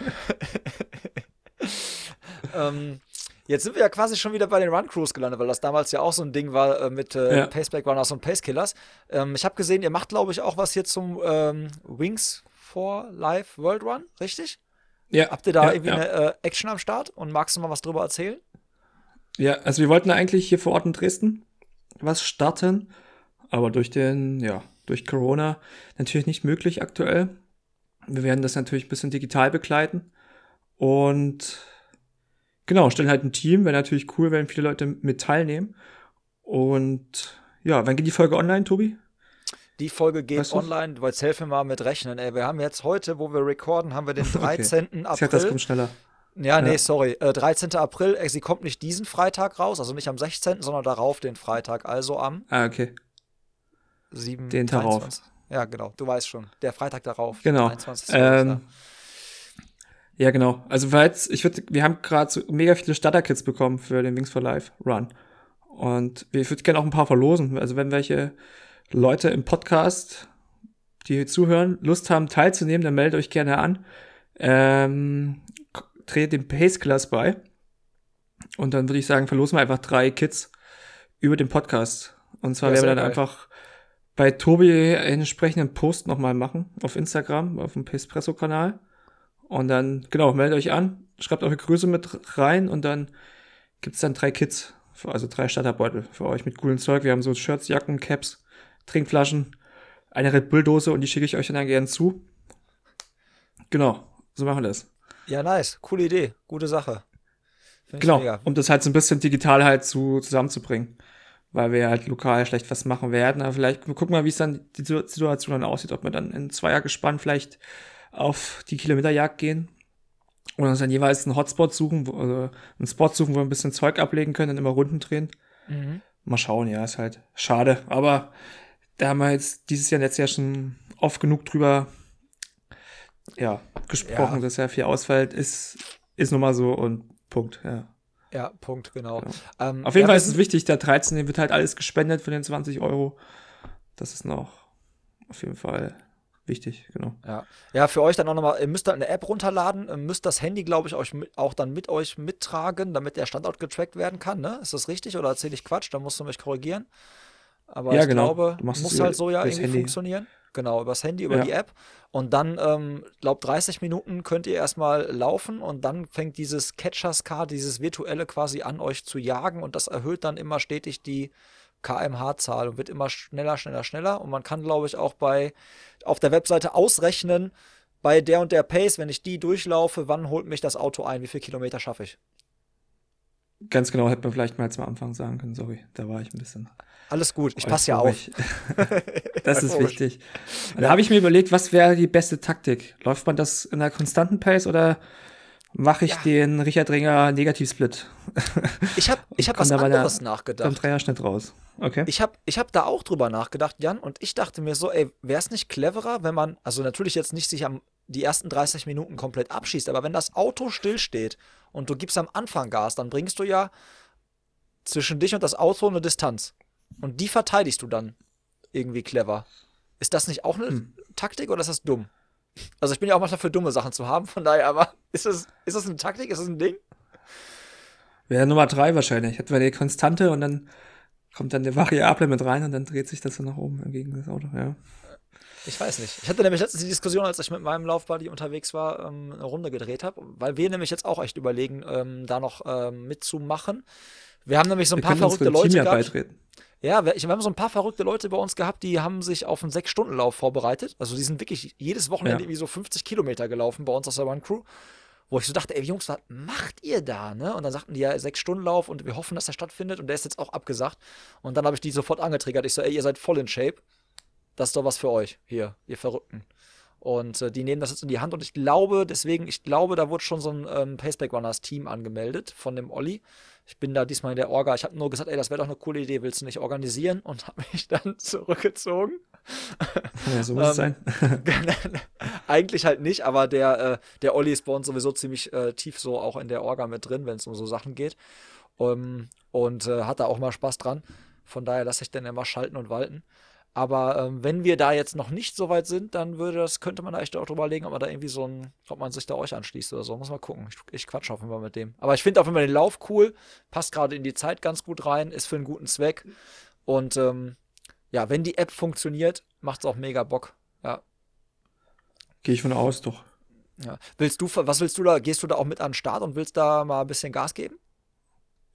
ähm, jetzt sind wir ja quasi schon wieder bei den Run Crews gelandet, weil das damals ja auch so ein Ding war äh, mit äh, ja. Paceback Runners und Pacekillers. Ähm, ich habe gesehen, ihr macht, glaube ich, auch was hier zum ähm, Wings for Life World Run, richtig? Ja. Habt ihr da ja, irgendwie ja. eine äh, Action am Start und magst du mal was drüber erzählen? Ja, also wir wollten eigentlich hier vor Ort in Dresden was starten, aber durch den, ja, durch Corona natürlich nicht möglich aktuell. Wir werden das natürlich ein bisschen digital begleiten und genau, stellen halt ein Team. Wäre natürlich cool, wenn viele Leute mit teilnehmen. Und ja, wann geht die Folge online, Tobi? Die Folge geht weißt du? online, weil helfen mal mit rechnen. Ey, wir haben jetzt heute, wo wir recorden, haben wir den 13. Okay. April. das kommt schneller. Ja, nee, ja. sorry. Äh, 13. April, äh, sie kommt nicht diesen Freitag raus, also nicht am 16., sondern darauf den Freitag, also am Ah, okay. 7. Den darauf. Ja, genau, du weißt schon. Der Freitag darauf. Genau. 23. Ähm, ja, genau. Also jetzt, ich würde, wir haben gerade so mega viele Starter-Kits bekommen für den Wings for Life Run. Und wir würden gerne auch ein paar verlosen. Also wenn welche Leute im Podcast, die hier zuhören, Lust haben teilzunehmen, dann meldet euch gerne an. Ähm, tretet dem Pace Class bei. Und dann würde ich sagen, verlosen wir einfach drei Kits über den Podcast. Und zwar ja, werden wir dann geil. einfach bei Tobi einen entsprechenden Post nochmal machen auf Instagram, auf dem Pacepresso-Kanal. Und dann, genau, meldet euch an, schreibt eure Grüße mit rein und dann gibt's dann drei Kits, also drei Starterbeutel für euch mit coolen Zeug. Wir haben so Shirts, Jacken, Caps, Trinkflaschen, eine Red Bull-Dose und die schicke ich euch dann gerne zu. Genau, so machen wir das. Ja, nice. Coole Idee. Gute Sache. Find genau, um das halt so ein bisschen digital halt zu, zusammenzubringen. Weil wir halt lokal schlecht was machen werden. Aber vielleicht, wir gucken mal, wie es dann die Situation dann aussieht. Ob wir dann in Zweier gespannt vielleicht auf die Kilometerjagd gehen und uns dann jeweils einen Hotspot suchen, wo, also einen Spot suchen, wo wir ein bisschen Zeug ablegen können und immer Runden drehen. Mhm. Mal schauen, ja, ist halt schade. Aber da haben wir jetzt dieses Jahr letztes Jahr schon oft genug drüber ja, gesprochen, ja. dass ja viel ausfällt, ist, ist nun mal so und Punkt, ja. Ja, Punkt, genau. genau. Ähm, Auf jeden ja, Fall ist es wichtig, der 13. wird halt alles gespendet für den 20 Euro. Das ist noch auf jeden Fall wichtig, genau. Ja, ja für euch dann auch nochmal, ihr müsst dann eine App runterladen, müsst das Handy, glaube ich, euch auch dann mit euch mittragen, damit der Standort getrackt werden kann, ne? Ist das richtig oder erzähle ich Quatsch? Da musst du mich korrigieren. Aber ja, ich genau. glaube, muss halt so ja irgendwie Handy. funktionieren. Genau, übers Handy, über ja. die App. Und dann, ähm, glaub 30 Minuten könnt ihr erstmal laufen und dann fängt dieses Catchers Card, dieses virtuelle quasi an euch zu jagen und das erhöht dann immer stetig die kmh-Zahl und wird immer schneller, schneller, schneller. Und man kann, glaube ich, auch bei auf der Webseite ausrechnen, bei der und der Pace, wenn ich die durchlaufe, wann holt mich das Auto ein, wie viele Kilometer schaffe ich. Ganz genau, hätte man vielleicht mal zum Anfang sagen können, sorry, da war ich ein bisschen. Alles gut, ich passe ja auf. das ist wichtig. Da habe ich mir überlegt, was wäre die beste Taktik? Läuft man das in einer konstanten Pace oder mache ich ja. den Richard Ringer Negativsplit? Ich habe ich hab was anderes der, nachgedacht. Beim Dreierschnitt raus. Okay. Ich habe ich hab da auch drüber nachgedacht, Jan, und ich dachte mir so, ey, wäre es nicht cleverer, wenn man, also natürlich jetzt nicht sich am die ersten 30 Minuten komplett abschießt, aber wenn das Auto stillsteht und du gibst am Anfang Gas, dann bringst du ja zwischen dich und das Auto eine Distanz. Und die verteidigst du dann irgendwie clever. Ist das nicht auch eine hm. Taktik oder ist das dumm? Also ich bin ja auch manchmal für dumme Sachen zu haben, von daher, aber ist das, ist das eine Taktik? Ist das ein Ding? Wäre Nummer drei wahrscheinlich. Hätten wir die Konstante und dann kommt dann eine Variable mit rein und dann dreht sich das so nach oben gegen das Auto, ja. Ich weiß nicht. Ich hatte nämlich letztens die Diskussion, als ich mit meinem Laufbuddy unterwegs war, ähm, eine Runde gedreht habe, weil wir nämlich jetzt auch echt überlegen, ähm, da noch ähm, mitzumachen. Wir haben nämlich so ein wir paar verrückte Leute gehabt. Beitreten. Ja, wir, wir haben so ein paar verrückte Leute bei uns gehabt, die haben sich auf einen Sechs-Stunden-Lauf vorbereitet. Also die sind wirklich jedes Wochenende ja. irgendwie so 50 Kilometer gelaufen bei uns aus der One Crew. Wo ich so dachte, ey Jungs, was macht ihr da? Ne? Und dann sagten die ja Sechs-Stunden-Lauf und wir hoffen, dass der stattfindet. Und der ist jetzt auch abgesagt. Und dann habe ich die sofort angetriggert. Ich so, ey, ihr seid voll in Shape. Das ist doch was für euch hier, ihr Verrückten. Und äh, die nehmen das jetzt in die Hand und ich glaube, deswegen, ich glaube, da wurde schon so ein ähm, Paceback Runners Team angemeldet von dem Olli. Ich bin da diesmal in der Orga. Ich habe nur gesagt, ey, das wäre doch eine coole Idee, willst du nicht organisieren? Und habe mich dann zurückgezogen. Ja, so muss es sein. Eigentlich halt nicht, aber der, äh, der Olli ist bei uns sowieso ziemlich äh, tief so auch in der Orga mit drin, wenn es um so Sachen geht. Um, und äh, hat da auch mal Spaß dran. Von daher lasse ich dann immer schalten und walten. Aber ähm, wenn wir da jetzt noch nicht so weit sind, dann würde das, könnte man da echt auch drüber legen, ob man da irgendwie so ein, ob man sich da euch anschließt oder so. Muss mal gucken. Ich, ich quatsch auf jeden Fall mit dem. Aber ich finde auf jeden Fall den Lauf cool, passt gerade in die Zeit ganz gut rein, ist für einen guten Zweck. Und ähm, ja, wenn die App funktioniert, macht es auch mega Bock. Ja. Gehe ich von aus, doch. Ja. Willst du, was willst du da? Gehst du da auch mit an den Start und willst da mal ein bisschen Gas geben?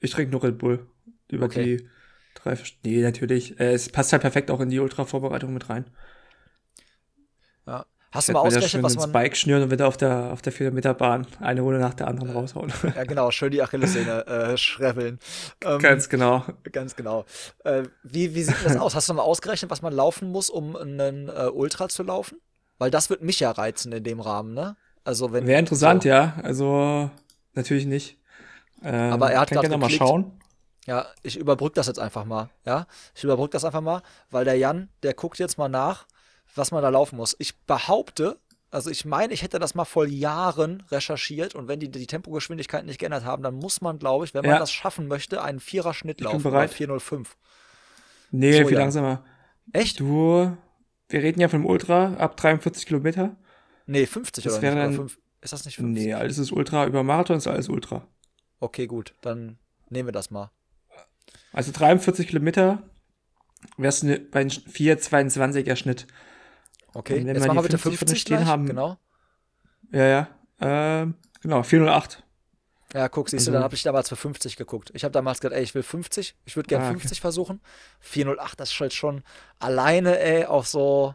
Ich trinke nur Red Bull. Über okay. die Drei, nee, natürlich. Äh, es passt halt perfekt auch in die Ultra-Vorbereitung mit rein. Ja. Hast du mal ausgerechnet, was man. Bike schnüren und wieder auf der, auf der 4-Meter-Bahn eine Runde nach der anderen raushauen. Ja, genau, schön die Achillessehne äh, schrebbeln. Ähm, ganz genau. Ganz genau. Äh, wie, wie sieht das aus? Hast du mal ausgerechnet, was man laufen muss, um einen äh, Ultra zu laufen? Weil das wird mich ja reizen in dem Rahmen, ne? Also wenn. Wäre interessant, so. ja. Also natürlich nicht. Ähm, Aber er hat gerade mal schauen. Ja, ich überbrück das jetzt einfach mal. Ja, ich überbrück das einfach mal, weil der Jan, der guckt jetzt mal nach, was man da laufen muss. Ich behaupte, also ich meine, ich hätte das mal vor Jahren recherchiert und wenn die die Tempogeschwindigkeit nicht geändert haben, dann muss man, glaube ich, wenn man ja. das schaffen möchte, einen Vierer Schnitt laufen. Bereit. 405. Nee, so, viel ja. langsamer. Echt? Du, wir reden ja von einem Ultra ab 43 Kilometer. Nee, 50 das oder wäre nicht? Dann, ist das nicht 50? Nee, alles ist Ultra. Über Marathon ist alles Ultra. Okay, gut. Dann nehmen wir das mal. Also 43 Kilometer wäre es ne, bei 4,22er Schnitt. Okay, jetzt machen wir bitte 50 stehen haben. Genau. Ja, ja. Ähm, genau, 408. Ja, guck, siehst du, dann also habe ich damals für 50 geguckt. Ich habe damals gesagt, ey, ich will 50, ich würde gerne ah, 50 okay. versuchen. 408, das ist halt schon alleine, ey, auch so.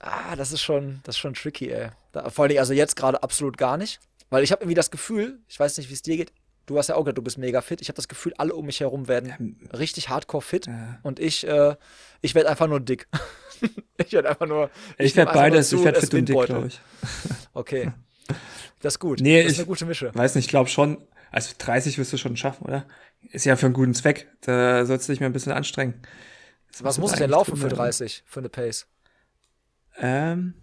Ah, das ist schon, das ist schon tricky, ey. Da, vor allem, also jetzt gerade absolut gar nicht. Weil ich habe irgendwie das Gefühl, ich weiß nicht, wie es dir geht, du hast ja auch gesagt, du bist mega fit. Ich habe das Gefühl, alle um mich herum werden richtig hardcore fit ja. und ich, äh, ich werde einfach nur dick. ich werde einfach nur. Ich, ich werde beides, ich werde fit und dick, glaube ich. okay. Das ist gut. Nee, das ist eine gute Mische. Weiß nicht, ich glaube schon, also 30 wirst du schon schaffen, oder? Ist ja für einen guten Zweck. Da sollst du dich mal ein bisschen anstrengen. Das Was muss ich denn laufen für 30, für eine Pace? Ähm.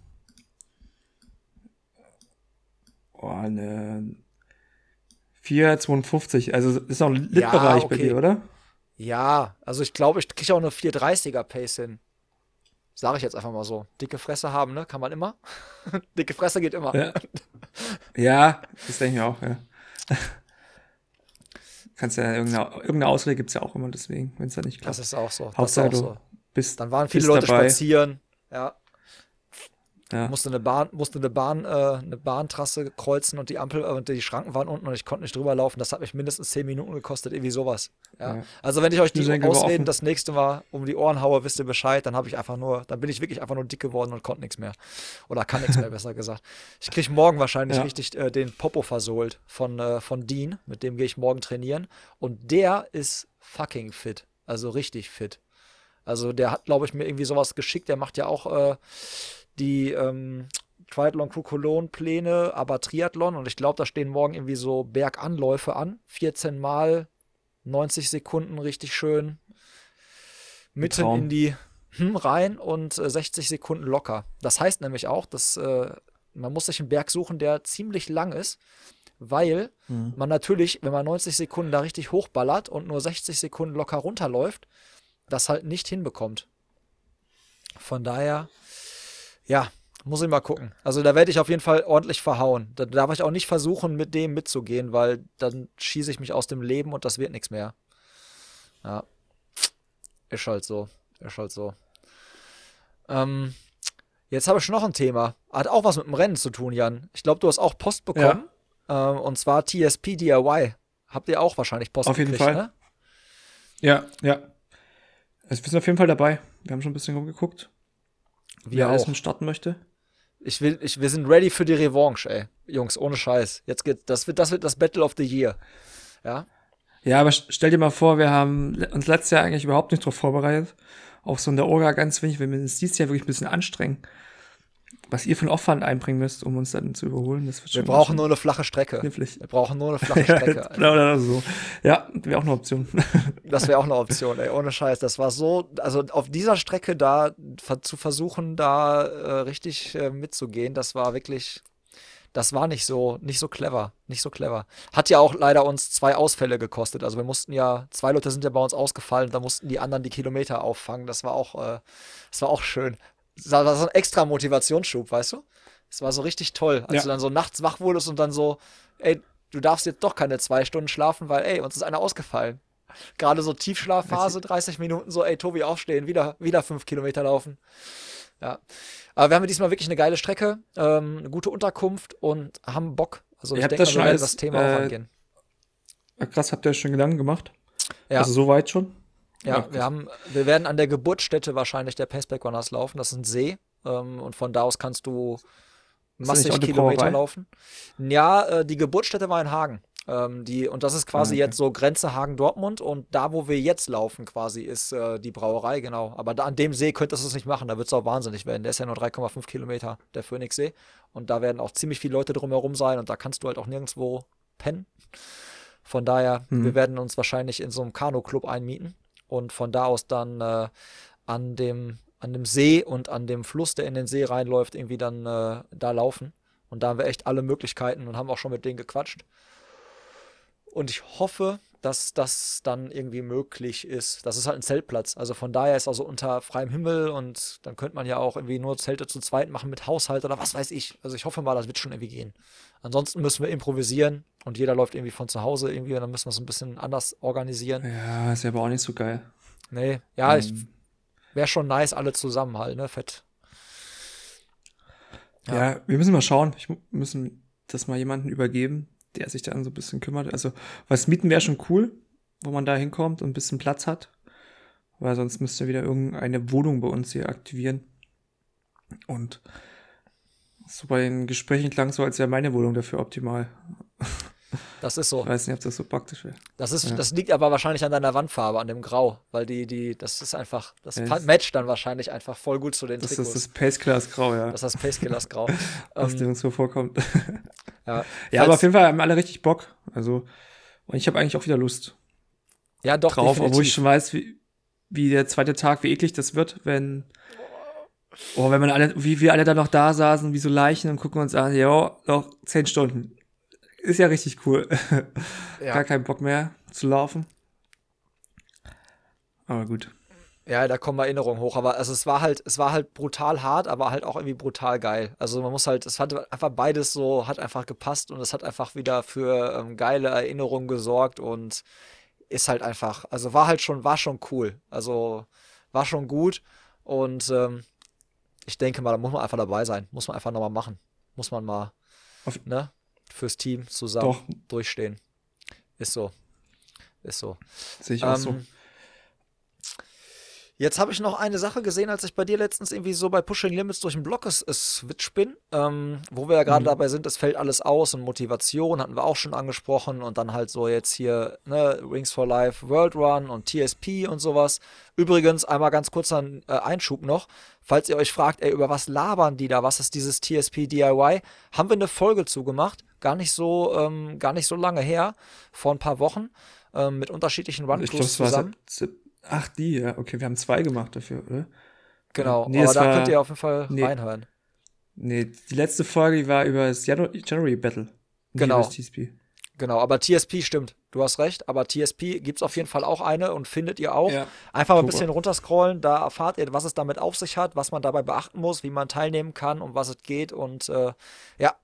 Oh, eine 4,52. Also ist noch ein Litbereich ja, okay. bei dir, oder? Ja, also ich glaube, ich kriege auch eine 4,30er Pace hin. Sage ich jetzt einfach mal so. Dicke Fresse haben, ne? Kann man immer. Dicke Fresse geht immer. Ja, ja das denke ich auch, ja. Kannst ja irgendeine, irgendeine Ausrede gibt es ja auch immer deswegen, wenn es da nicht klappt. Das ist auch so. Hauptsache, das ist auch so. Bist, Dann waren viele Leute dabei. spazieren. Ja. Ja. Musste eine Bahn, musste eine Bahn, äh, eine Bahntrasse kreuzen und die Ampel äh, und die Schranken waren unten und ich konnte nicht drüber laufen. Das hat mich mindestens zehn Minuten gekostet, irgendwie sowas. Ja. ja. Also wenn ich euch die Ausreden das nächste Mal um die Ohren haue, wisst ihr Bescheid, dann habe ich einfach nur, dann bin ich wirklich einfach nur dick geworden und konnte nichts mehr. Oder kann nichts mehr, besser gesagt. Ich kriege morgen wahrscheinlich richtig äh, den Popo versohlt von, äh, von Dean, mit dem gehe ich morgen trainieren. Und der ist fucking fit. Also richtig fit. Also der hat, glaube ich, mir irgendwie sowas geschickt. Der macht ja auch äh, die ähm, Triathlon Crew Cologne Pläne, aber Triathlon und ich glaube, da stehen morgen irgendwie so Berganläufe an. 14 mal 90 Sekunden richtig schön mitten in die hm, rein und äh, 60 Sekunden locker. Das heißt nämlich auch, dass äh, man muss sich einen Berg suchen, der ziemlich lang ist, weil mhm. man natürlich, wenn man 90 Sekunden da richtig hochballert und nur 60 Sekunden locker runterläuft, das halt nicht hinbekommt. Von daher ja, muss ich mal gucken. Also da werde ich auf jeden Fall ordentlich verhauen. Da darf ich auch nicht versuchen, mit dem mitzugehen, weil dann schieße ich mich aus dem Leben und das wird nichts mehr. Ja. Ist halt so. Ist halt so. Ähm, jetzt habe ich noch ein Thema. Hat auch was mit dem Rennen zu tun, Jan. Ich glaube, du hast auch Post bekommen. Ja. Ähm, und zwar TSP DIY. Habt ihr auch wahrscheinlich Post Auf jeden gekriegt, Fall. Ne? Ja, ja. Also wir sind auf jeden Fall dabei. Wir haben schon ein bisschen rumgeguckt. Wie alles mit starten möchte. Ich will, ich, wir sind ready für die Revanche, ey. Jungs, ohne Scheiß. Jetzt geht, das wird, das wird das Battle of the Year. Ja? Ja, aber stell dir mal vor, wir haben uns letztes Jahr eigentlich überhaupt nicht drauf vorbereitet. auch so in der Orga ganz wenig, wenn wir uns dieses Jahr wirklich ein bisschen anstrengen was ihr für einen Aufwand einbringen müsst, um uns dann zu überholen. Das wird wir brauchen nur eine flache Strecke. Knifflig. Wir brauchen nur eine flache Strecke. oder so. Ja, wäre auch eine Option. das wäre auch eine Option, ey, ohne Scheiß. Das war so, also auf dieser Strecke da zu versuchen, da äh, richtig äh, mitzugehen, das war wirklich, das war nicht so, nicht so clever, nicht so clever. Hat ja auch leider uns zwei Ausfälle gekostet. Also wir mussten ja, zwei Leute sind ja bei uns ausgefallen, da mussten die anderen die Kilometer auffangen. Das war auch, äh, das war auch schön war so ein extra Motivationsschub, weißt du? Es war so richtig toll, als ja. du dann so nachts wach wurdest und dann so, ey, du darfst jetzt doch keine zwei Stunden schlafen, weil, ey, uns ist einer ausgefallen. Gerade so Tiefschlafphase, 30 Minuten so, ey, Tobi, aufstehen, wieder, wieder fünf Kilometer laufen. Ja. Aber wir haben diesmal wirklich eine geile Strecke, ähm, eine gute Unterkunft und haben Bock. Also, ich, denke, wir werden das Thema äh, auch angehen. Krass, habt ihr euch schon Gedanken gemacht? Ja. Also, so weit schon? Ja, wir haben, wir werden an der Geburtsstätte wahrscheinlich der Paceback Runners laufen. Das ist ein See. Ähm, und von da aus kannst du massig Kilometer laufen. Ja, äh, die Geburtsstätte war in Hagen. Ähm, die, und das ist quasi ah, okay. jetzt so Grenze Hagen-Dortmund. Und da, wo wir jetzt laufen, quasi, ist äh, die Brauerei, genau. Aber da, an dem See könntest du es nicht machen. Da wird es auch wahnsinnig werden. Der ist ja nur 3,5 Kilometer, der Phoenixsee. Und da werden auch ziemlich viele Leute drumherum sein. Und da kannst du halt auch nirgendwo pennen. Von daher, hm. wir werden uns wahrscheinlich in so einem Kanu-Club einmieten und von da aus dann äh, an dem an dem See und an dem Fluss, der in den See reinläuft, irgendwie dann äh, da laufen. Und da haben wir echt alle Möglichkeiten und haben auch schon mit denen gequatscht. Und ich hoffe, dass das dann irgendwie möglich ist. Das ist halt ein Zeltplatz. Also von daher ist also unter freiem Himmel und dann könnte man ja auch irgendwie nur Zelte zu zweit machen mit Haushalt oder was weiß ich. Also ich hoffe mal, das wird schon irgendwie gehen. Ansonsten müssen wir improvisieren und jeder läuft irgendwie von zu Hause irgendwie und dann müssen wir es ein bisschen anders organisieren. Ja, ist ja aber auch nicht so geil. Nee, ja, ähm. wäre schon nice, alle zusammen halt, ne? Fett. Ja. ja, wir müssen mal schauen. Ich müssen das mal jemanden übergeben, der sich dann so ein bisschen kümmert. Also, was mieten wäre schon cool, wo man da hinkommt und ein bisschen Platz hat. Weil sonst müsste wieder irgendeine Wohnung bei uns hier aktivieren. Und so bei den Gesprächen klang so, als wäre meine Wohnung dafür optimal. Das ist so. Ich weiß nicht, ob das so praktisch wäre. Das, ja. das liegt aber wahrscheinlich an deiner Wandfarbe, an dem Grau, weil die, die, das ist einfach, das ja, matcht dann wahrscheinlich einfach voll gut zu den das Trikots. Das ist das Pace Class Grau, ja. Das ist das Pace Class Grau. Was ähm, dir uns so vorkommt. ja, ja aber auf jeden Fall haben alle richtig Bock. Also, und ich habe eigentlich auch wieder Lust. Ja, doch. Drauf, definitiv. obwohl ich schon weiß, wie, wie der zweite Tag, wie eklig das wird, wenn. Oh, wenn man alle, wie wir alle da noch da saßen, wie so Leichen und gucken uns an, ja, noch zehn Stunden ist ja richtig cool. Ja. Gar keinen Bock mehr zu laufen. Aber gut. Ja, da kommen Erinnerungen hoch. Aber also es war halt, es war halt brutal hart, aber halt auch irgendwie brutal geil. Also man muss halt, es hat einfach beides so, hat einfach gepasst und es hat einfach wieder für ähm, geile Erinnerungen gesorgt und ist halt einfach, also war halt schon, war schon cool. Also war schon gut und ähm, ich denke mal, da muss man einfach dabei sein. Muss man einfach nochmal machen. Muss man mal, Auf ne? Fürs Team zusammen Doch. durchstehen. Ist so. Ist so. Sehe ich auch ähm, so. Jetzt habe ich noch eine Sache gesehen, als ich bei dir letztens irgendwie so bei Pushing Limits durch den Block switch bin, ähm, wo wir ja gerade mhm. dabei sind, es fällt alles aus und Motivation hatten wir auch schon angesprochen und dann halt so jetzt hier ne, Wings for Life World Run und TSP und sowas. Übrigens, einmal ganz kurz ein äh, Einschub noch, falls ihr euch fragt, ey, über was labern die da, was ist dieses TSP DIY, haben wir eine Folge zugemacht, gar nicht so, ähm, gar nicht so lange her, vor ein paar Wochen, ähm, mit unterschiedlichen Run-Crews zusammen. Ach, die, ja. Okay, wir haben zwei gemacht dafür, oder? Genau, nee, aber da war, könnt ihr auf jeden Fall nee, reinhören. Nee, die letzte Folge die war über das January Battle. Genau. TSP. Genau, aber TSP stimmt. Du hast recht, aber TSP gibt es auf jeden Fall auch eine und findet ihr auch. Ja, Einfach mal ein bisschen runterscrollen, da erfahrt ihr, was es damit auf sich hat, was man dabei beachten muss, wie man teilnehmen kann, um was es geht und äh, ja,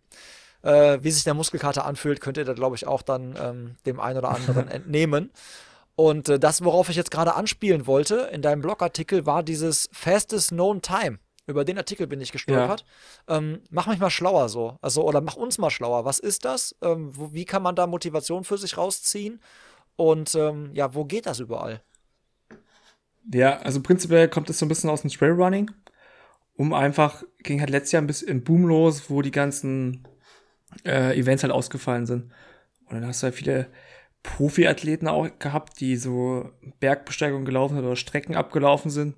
äh, wie sich der Muskelkater anfühlt, könnt ihr da, glaube ich, auch dann ähm, dem einen oder anderen entnehmen. Und äh, das, worauf ich jetzt gerade anspielen wollte in deinem Blogartikel, war dieses Fastest Known Time. Über den Artikel bin ich gestolpert. Ja. Ähm, mach mich mal schlauer so. Also, oder mach uns mal schlauer. Was ist das? Ähm, wo, wie kann man da Motivation für sich rausziehen? Und ähm, ja, wo geht das überall? Ja, also prinzipiell kommt es so ein bisschen aus dem Trailrunning. Um einfach, ging halt letztes Jahr ein bisschen im Boom los, wo die ganzen äh, Events halt ausgefallen sind. Und dann hast du halt viele Profiathleten auch gehabt, die so Bergbesteigung gelaufen sind oder Strecken abgelaufen sind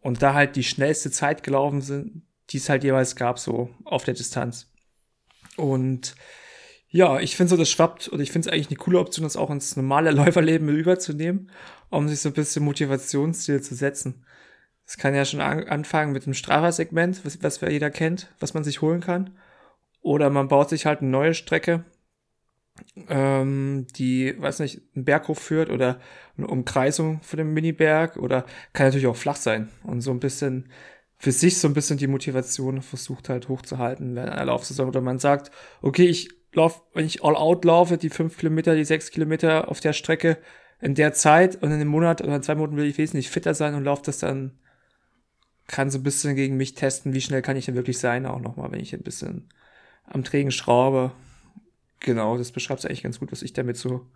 und da halt die schnellste Zeit gelaufen sind, die es halt jeweils gab, so auf der Distanz. Und ja, ich finde so, das schwappt und ich finde es eigentlich eine coole Option, das auch ins normale Läuferleben überzunehmen, um sich so ein bisschen Motivationsziel zu setzen. Das kann ja schon an anfangen mit dem Strava-Segment, was, was jeder kennt, was man sich holen kann. Oder man baut sich halt eine neue Strecke, ähm, die, weiß nicht, einen Berg hochführt oder eine Umkreisung von dem Miniberg oder kann natürlich auch flach sein und so ein bisschen für sich so ein bisschen die Motivation versucht halt hochzuhalten während einer Laufsaison. Oder man sagt, okay, ich lauf, wenn ich all out laufe, die fünf Kilometer, die sechs Kilometer auf der Strecke in der Zeit und in einem Monat oder in zwei Monaten will ich wesentlich fitter sein und laufe das dann, kann so ein bisschen gegen mich testen, wie schnell kann ich denn wirklich sein, auch nochmal, wenn ich ein bisschen am Trägen schraube. Genau, das beschreibt es eigentlich ganz gut, was ich damit so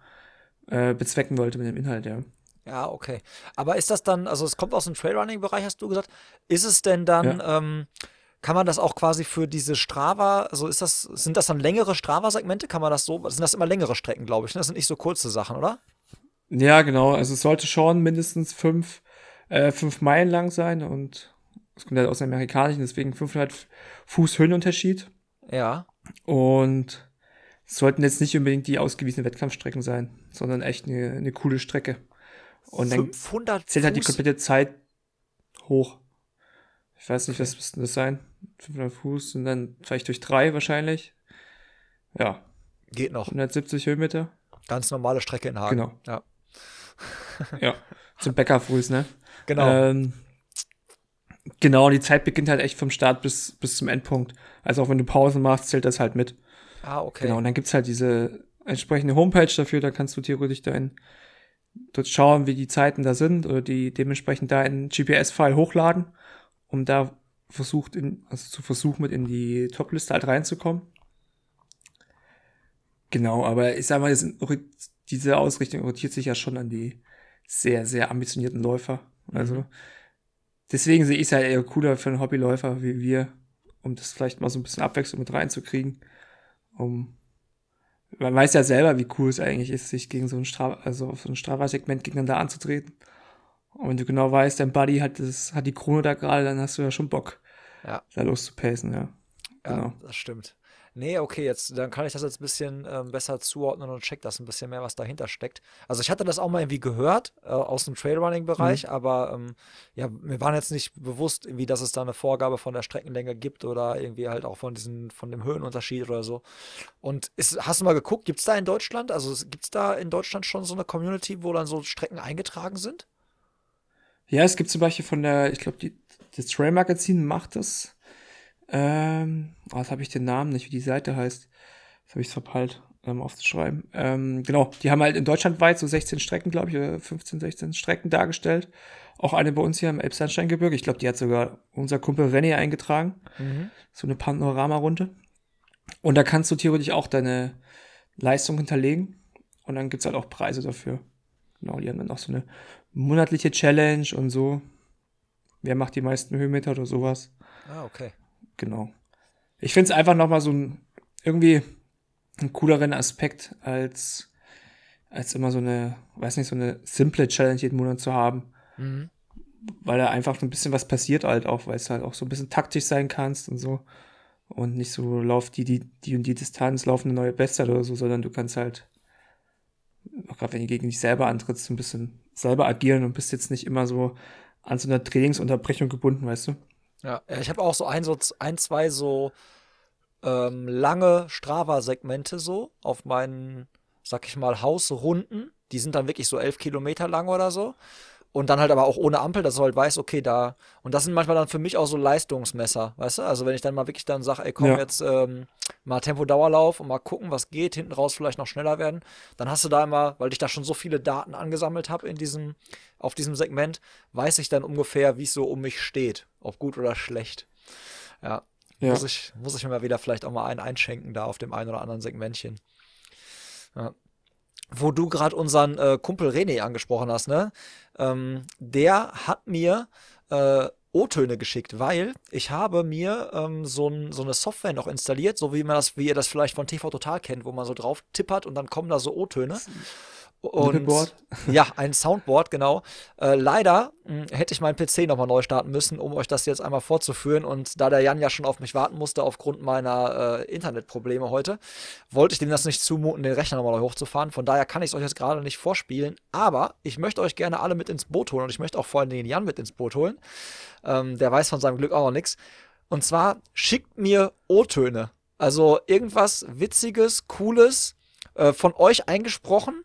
äh, bezwecken wollte mit dem Inhalt, ja. Ja, okay. Aber ist das dann, also es kommt aus dem Trailrunning-Bereich, hast du gesagt. Ist es denn dann, ja. ähm, kann man das auch quasi für diese Strava, also ist das, sind das dann längere Strava-Segmente? Kann man das so, sind das immer längere Strecken, glaube ich, ne? Das sind nicht so kurze Sachen, oder? Ja, genau. Also es sollte schon mindestens fünf, äh, fünf Meilen lang sein und es kommt halt aus dem Amerikanischen, deswegen 500 Fuß Höhenunterschied. Ja. Und es sollten jetzt nicht unbedingt die ausgewiesenen Wettkampfstrecken sein, sondern echt eine, eine coole Strecke. Und dann zählt halt die komplette Zeit hoch. Ich weiß nicht, was müsste das sein? 500 Fuß und dann vielleicht durch drei wahrscheinlich. Ja. Geht noch. 170 Höhenmeter. Ganz normale Strecke in Hagen. Genau. Ja. ja. Zum Bäckerfuß, ne? Genau. Ähm, genau, die Zeit beginnt halt echt vom Start bis, bis zum Endpunkt. Also auch wenn du Pausen machst, zählt das halt mit. Ah, okay. Genau, und dann gibt's halt diese entsprechende Homepage dafür, da kannst du theoretisch dein, dort schauen, wie die Zeiten da sind oder die dementsprechend da in GPS-File hochladen um da versucht, in, also zu versuchen, mit in die Top-Liste halt reinzukommen. Genau, aber ich sag mal, diese Ausrichtung orientiert sich ja schon an die sehr, sehr ambitionierten Läufer. Also mhm. Deswegen sehe ich es ja eher cooler für einen Hobbyläufer wie wir, um das vielleicht mal so ein bisschen Abwechslung mit reinzukriegen. Um man weiß ja selber, wie cool es eigentlich ist, sich gegen so ein Strava, also auf so ein Strava-Segment gegeneinander anzutreten. Und wenn du genau weißt, dein Buddy hat, das, hat die Krone da gerade, dann hast du ja schon Bock, ja. da loszupacen, ja. Genau. Ja, das stimmt. Nee, okay, jetzt, dann kann ich das jetzt ein bisschen ähm, besser zuordnen und check das ein bisschen mehr, was dahinter steckt. Also ich hatte das auch mal irgendwie gehört äh, aus dem Trailrunning-Bereich, mhm. aber ähm, ja, mir war jetzt nicht bewusst, irgendwie, dass es da eine Vorgabe von der Streckenlänge gibt oder irgendwie halt auch von diesen, von dem Höhenunterschied oder so. Und ist, hast du mal geguckt, gibt es da in Deutschland, also gibt es da in Deutschland schon so eine Community, wo dann so Strecken eingetragen sind? Ja, es gibt zum Beispiel von der, ich glaube, das Trail Magazin macht das. Ähm, oh, jetzt habe ich den Namen nicht, wie die Seite heißt. Das habe ich verpeilt, ähm, aufzuschreiben. Ähm, genau, die haben halt in Deutschland weit so 16 Strecken, glaube ich, 15, 16 Strecken dargestellt. Auch eine bei uns hier im Elbsandsteingebirge. Ich glaube, die hat sogar unser Kumpel René eingetragen. Mhm. So eine Panorama-Runde. Und da kannst du theoretisch auch deine Leistung hinterlegen. Und dann gibt's halt auch Preise dafür. Genau, die haben dann auch so eine monatliche Challenge und so. Wer macht die meisten Höhenmeter oder sowas. Ah, okay. Genau. Ich finde es einfach nochmal so ein, irgendwie einen cooleren Aspekt als, als immer so eine, weiß nicht, so eine simple Challenge jeden Monat zu haben. Mhm. Weil da einfach ein bisschen was passiert halt auch, weil es halt auch so ein bisschen taktisch sein kannst und so. Und nicht so lauft die, die, die und die Distanz, laufen eine neue Bestzeit oder so, sondern du kannst halt auch gerade wenn du gegen dich selber antrittst, ein bisschen selber agieren und bist jetzt nicht immer so an so einer Trainingsunterbrechung gebunden, weißt du? Ja, ich habe auch so ein, so ein, zwei so ähm, lange Strava-Segmente so auf meinen, sag ich mal, Hausrunden. Die sind dann wirklich so elf Kilometer lang oder so. Und dann halt aber auch ohne Ampel, dass du halt weißt, okay, da. Und das sind manchmal dann für mich auch so Leistungsmesser, weißt du? Also wenn ich dann mal wirklich dann sage, ey, komm, ja. jetzt ähm, mal Tempo-Dauerlauf und mal gucken, was geht, hinten raus vielleicht noch schneller werden, dann hast du da immer, weil ich da schon so viele Daten angesammelt habe in diesem, auf diesem Segment, weiß ich dann ungefähr, wie es so um mich steht, ob gut oder schlecht. Ja. ja. Muss, ich, muss ich mir mal wieder vielleicht auch mal einen einschenken da auf dem einen oder anderen Segmentchen. Ja wo du gerade unseren äh, Kumpel René angesprochen hast, ne? Ähm, der hat mir äh, O-Töne geschickt, weil ich habe mir ähm, so, ein, so, eine Software noch installiert, so wie man das, wie ihr das vielleicht von TV Total kennt, wo man so drauf tippert und dann kommen da so O-Töne. Und, ja, ein Soundboard, genau. Äh, leider mh, hm, hätte ich meinen PC nochmal neu starten müssen, um euch das jetzt einmal vorzuführen. Und da der Jan ja schon auf mich warten musste aufgrund meiner äh, Internetprobleme heute, wollte ich dem das nicht zumuten, den Rechner nochmal hochzufahren. Von daher kann ich es euch jetzt gerade nicht vorspielen. Aber ich möchte euch gerne alle mit ins Boot holen und ich möchte auch vor allem den Jan mit ins Boot holen. Ähm, der weiß von seinem Glück auch noch nichts. Und zwar schickt mir O-Töne. Also irgendwas Witziges, Cooles, äh, von euch eingesprochen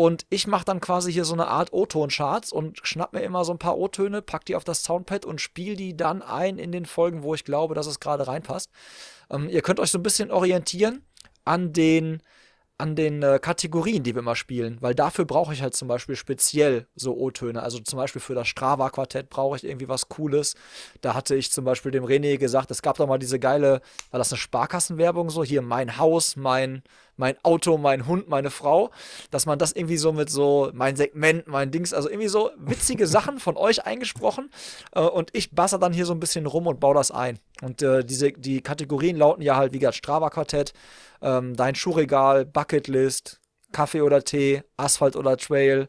und ich mache dann quasi hier so eine Art O-Ton-Charts und schnapp mir immer so ein paar O-Töne, pack die auf das Soundpad und spiele die dann ein in den Folgen, wo ich glaube, dass es gerade reinpasst. Ähm, ihr könnt euch so ein bisschen orientieren an den an den äh, Kategorien, die wir immer spielen, weil dafür brauche ich halt zum Beispiel speziell so O-Töne. Also zum Beispiel für das Strava-Quartett brauche ich irgendwie was Cooles. Da hatte ich zum Beispiel dem René gesagt, es gab doch mal diese geile, war das eine Sparkassenwerbung so, hier mein Haus, mein, mein Auto, mein Hund, meine Frau, dass man das irgendwie so mit so, mein Segment, mein Dings, also irgendwie so witzige Sachen von euch eingesprochen äh, und ich basser dann hier so ein bisschen rum und baue das ein. Und äh, diese, die Kategorien lauten ja halt, wie gesagt, Strava-Quartett, ähm, dein Schuhregal, Bucketlist, Kaffee oder Tee, Asphalt oder Trail.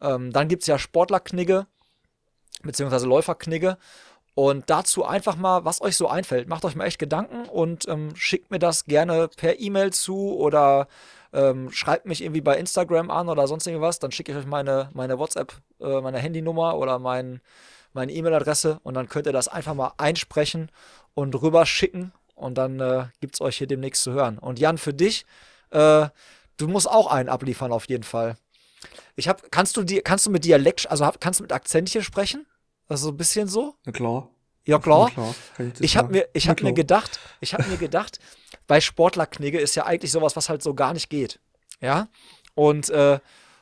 Ähm, dann gibt es ja Sportlerknigge, beziehungsweise Läuferknigge. Und dazu einfach mal, was euch so einfällt. Macht euch mal echt Gedanken und ähm, schickt mir das gerne per E-Mail zu oder ähm, schreibt mich irgendwie bei Instagram an oder sonst irgendwas. Dann schicke ich euch meine, meine WhatsApp, äh, meine Handynummer oder mein, meine E-Mail-Adresse und dann könnt ihr das einfach mal einsprechen und rüberschicken und dann äh, gibt es euch hier demnächst zu hören. Und Jan, für dich, äh, du musst auch einen abliefern auf jeden Fall. Ich hab, kannst du die, kannst du mit Dialekt, also kannst du mit Akzent hier sprechen? Also so ein bisschen so? Na klar. Ja klar. klar ich, ich habe mir, ich habe mir gedacht, ich habe mir gedacht, bei Sportlerknigge ist ja eigentlich sowas, was halt so gar nicht geht. Ja. Und äh,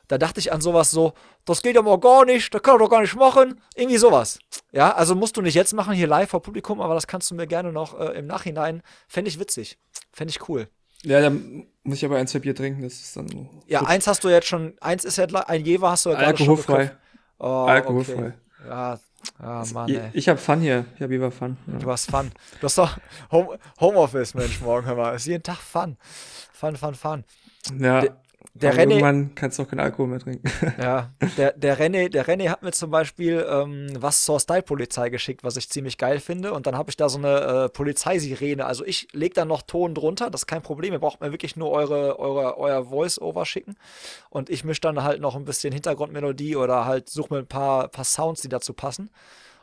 da dachte ich an sowas so, das geht ja mal gar nicht, das kann er doch gar nicht machen. Irgendwie sowas. Ja, also musst du nicht jetzt machen, hier live vor Publikum, aber das kannst du mir gerne noch äh, im Nachhinein. Fände ich witzig. Fände ich cool. Ja, dann muss ich aber ein, zwei Bier trinken, das ist dann. Ja, eins hast du jetzt schon, eins ist ja, ein Jever hast du ja gerade Alkoholfrei. schon Oh, Alkoholfrei. Okay. Ja, ja, Mann, ey. Ich, ich hab Fun hier. Ich hab lieber Fun. Ja. Du hast Fun. Du hast doch Home, Homeoffice, Mensch, morgen, hör mal. Ist jeden Tag Fun. Fun, Fun, Fun. Ja. De der Aber René, irgendwann kannst du auch keinen Alkohol mehr trinken. Ja, der, der, René, der René hat mir zum Beispiel ähm, was zur Style-Polizei geschickt, was ich ziemlich geil finde. Und dann habe ich da so eine äh, Polizeisirene. Also ich lege da noch Ton drunter, das ist kein Problem. Ihr braucht mir wirklich nur eure, eure, euer Voice-Over schicken. Und ich mische dann halt noch ein bisschen Hintergrundmelodie oder halt suche mir ein paar, paar Sounds, die dazu passen.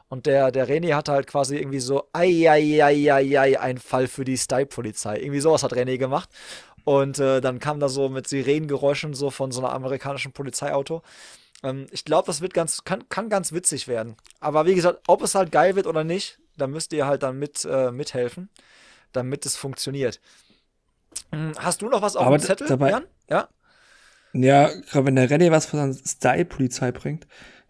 Und der, der René hatte halt quasi irgendwie so, ei, ei, ei, ei, ei, ein Fall für die Style-Polizei. Irgendwie sowas hat René gemacht. Und äh, dann kam da so mit Sirenengeräuschen so von so einer amerikanischen Polizeiauto. Ähm, ich glaube, das wird ganz, kann, kann ganz witzig werden. Aber wie gesagt, ob es halt geil wird oder nicht, da müsst ihr halt dann mit, äh, mithelfen, damit es funktioniert. Hm, hast du noch was auf Aber dem Zettel, dabei, Jan? Ja? Ja, gerade wenn der René was von seiner Style-Polizei bringt.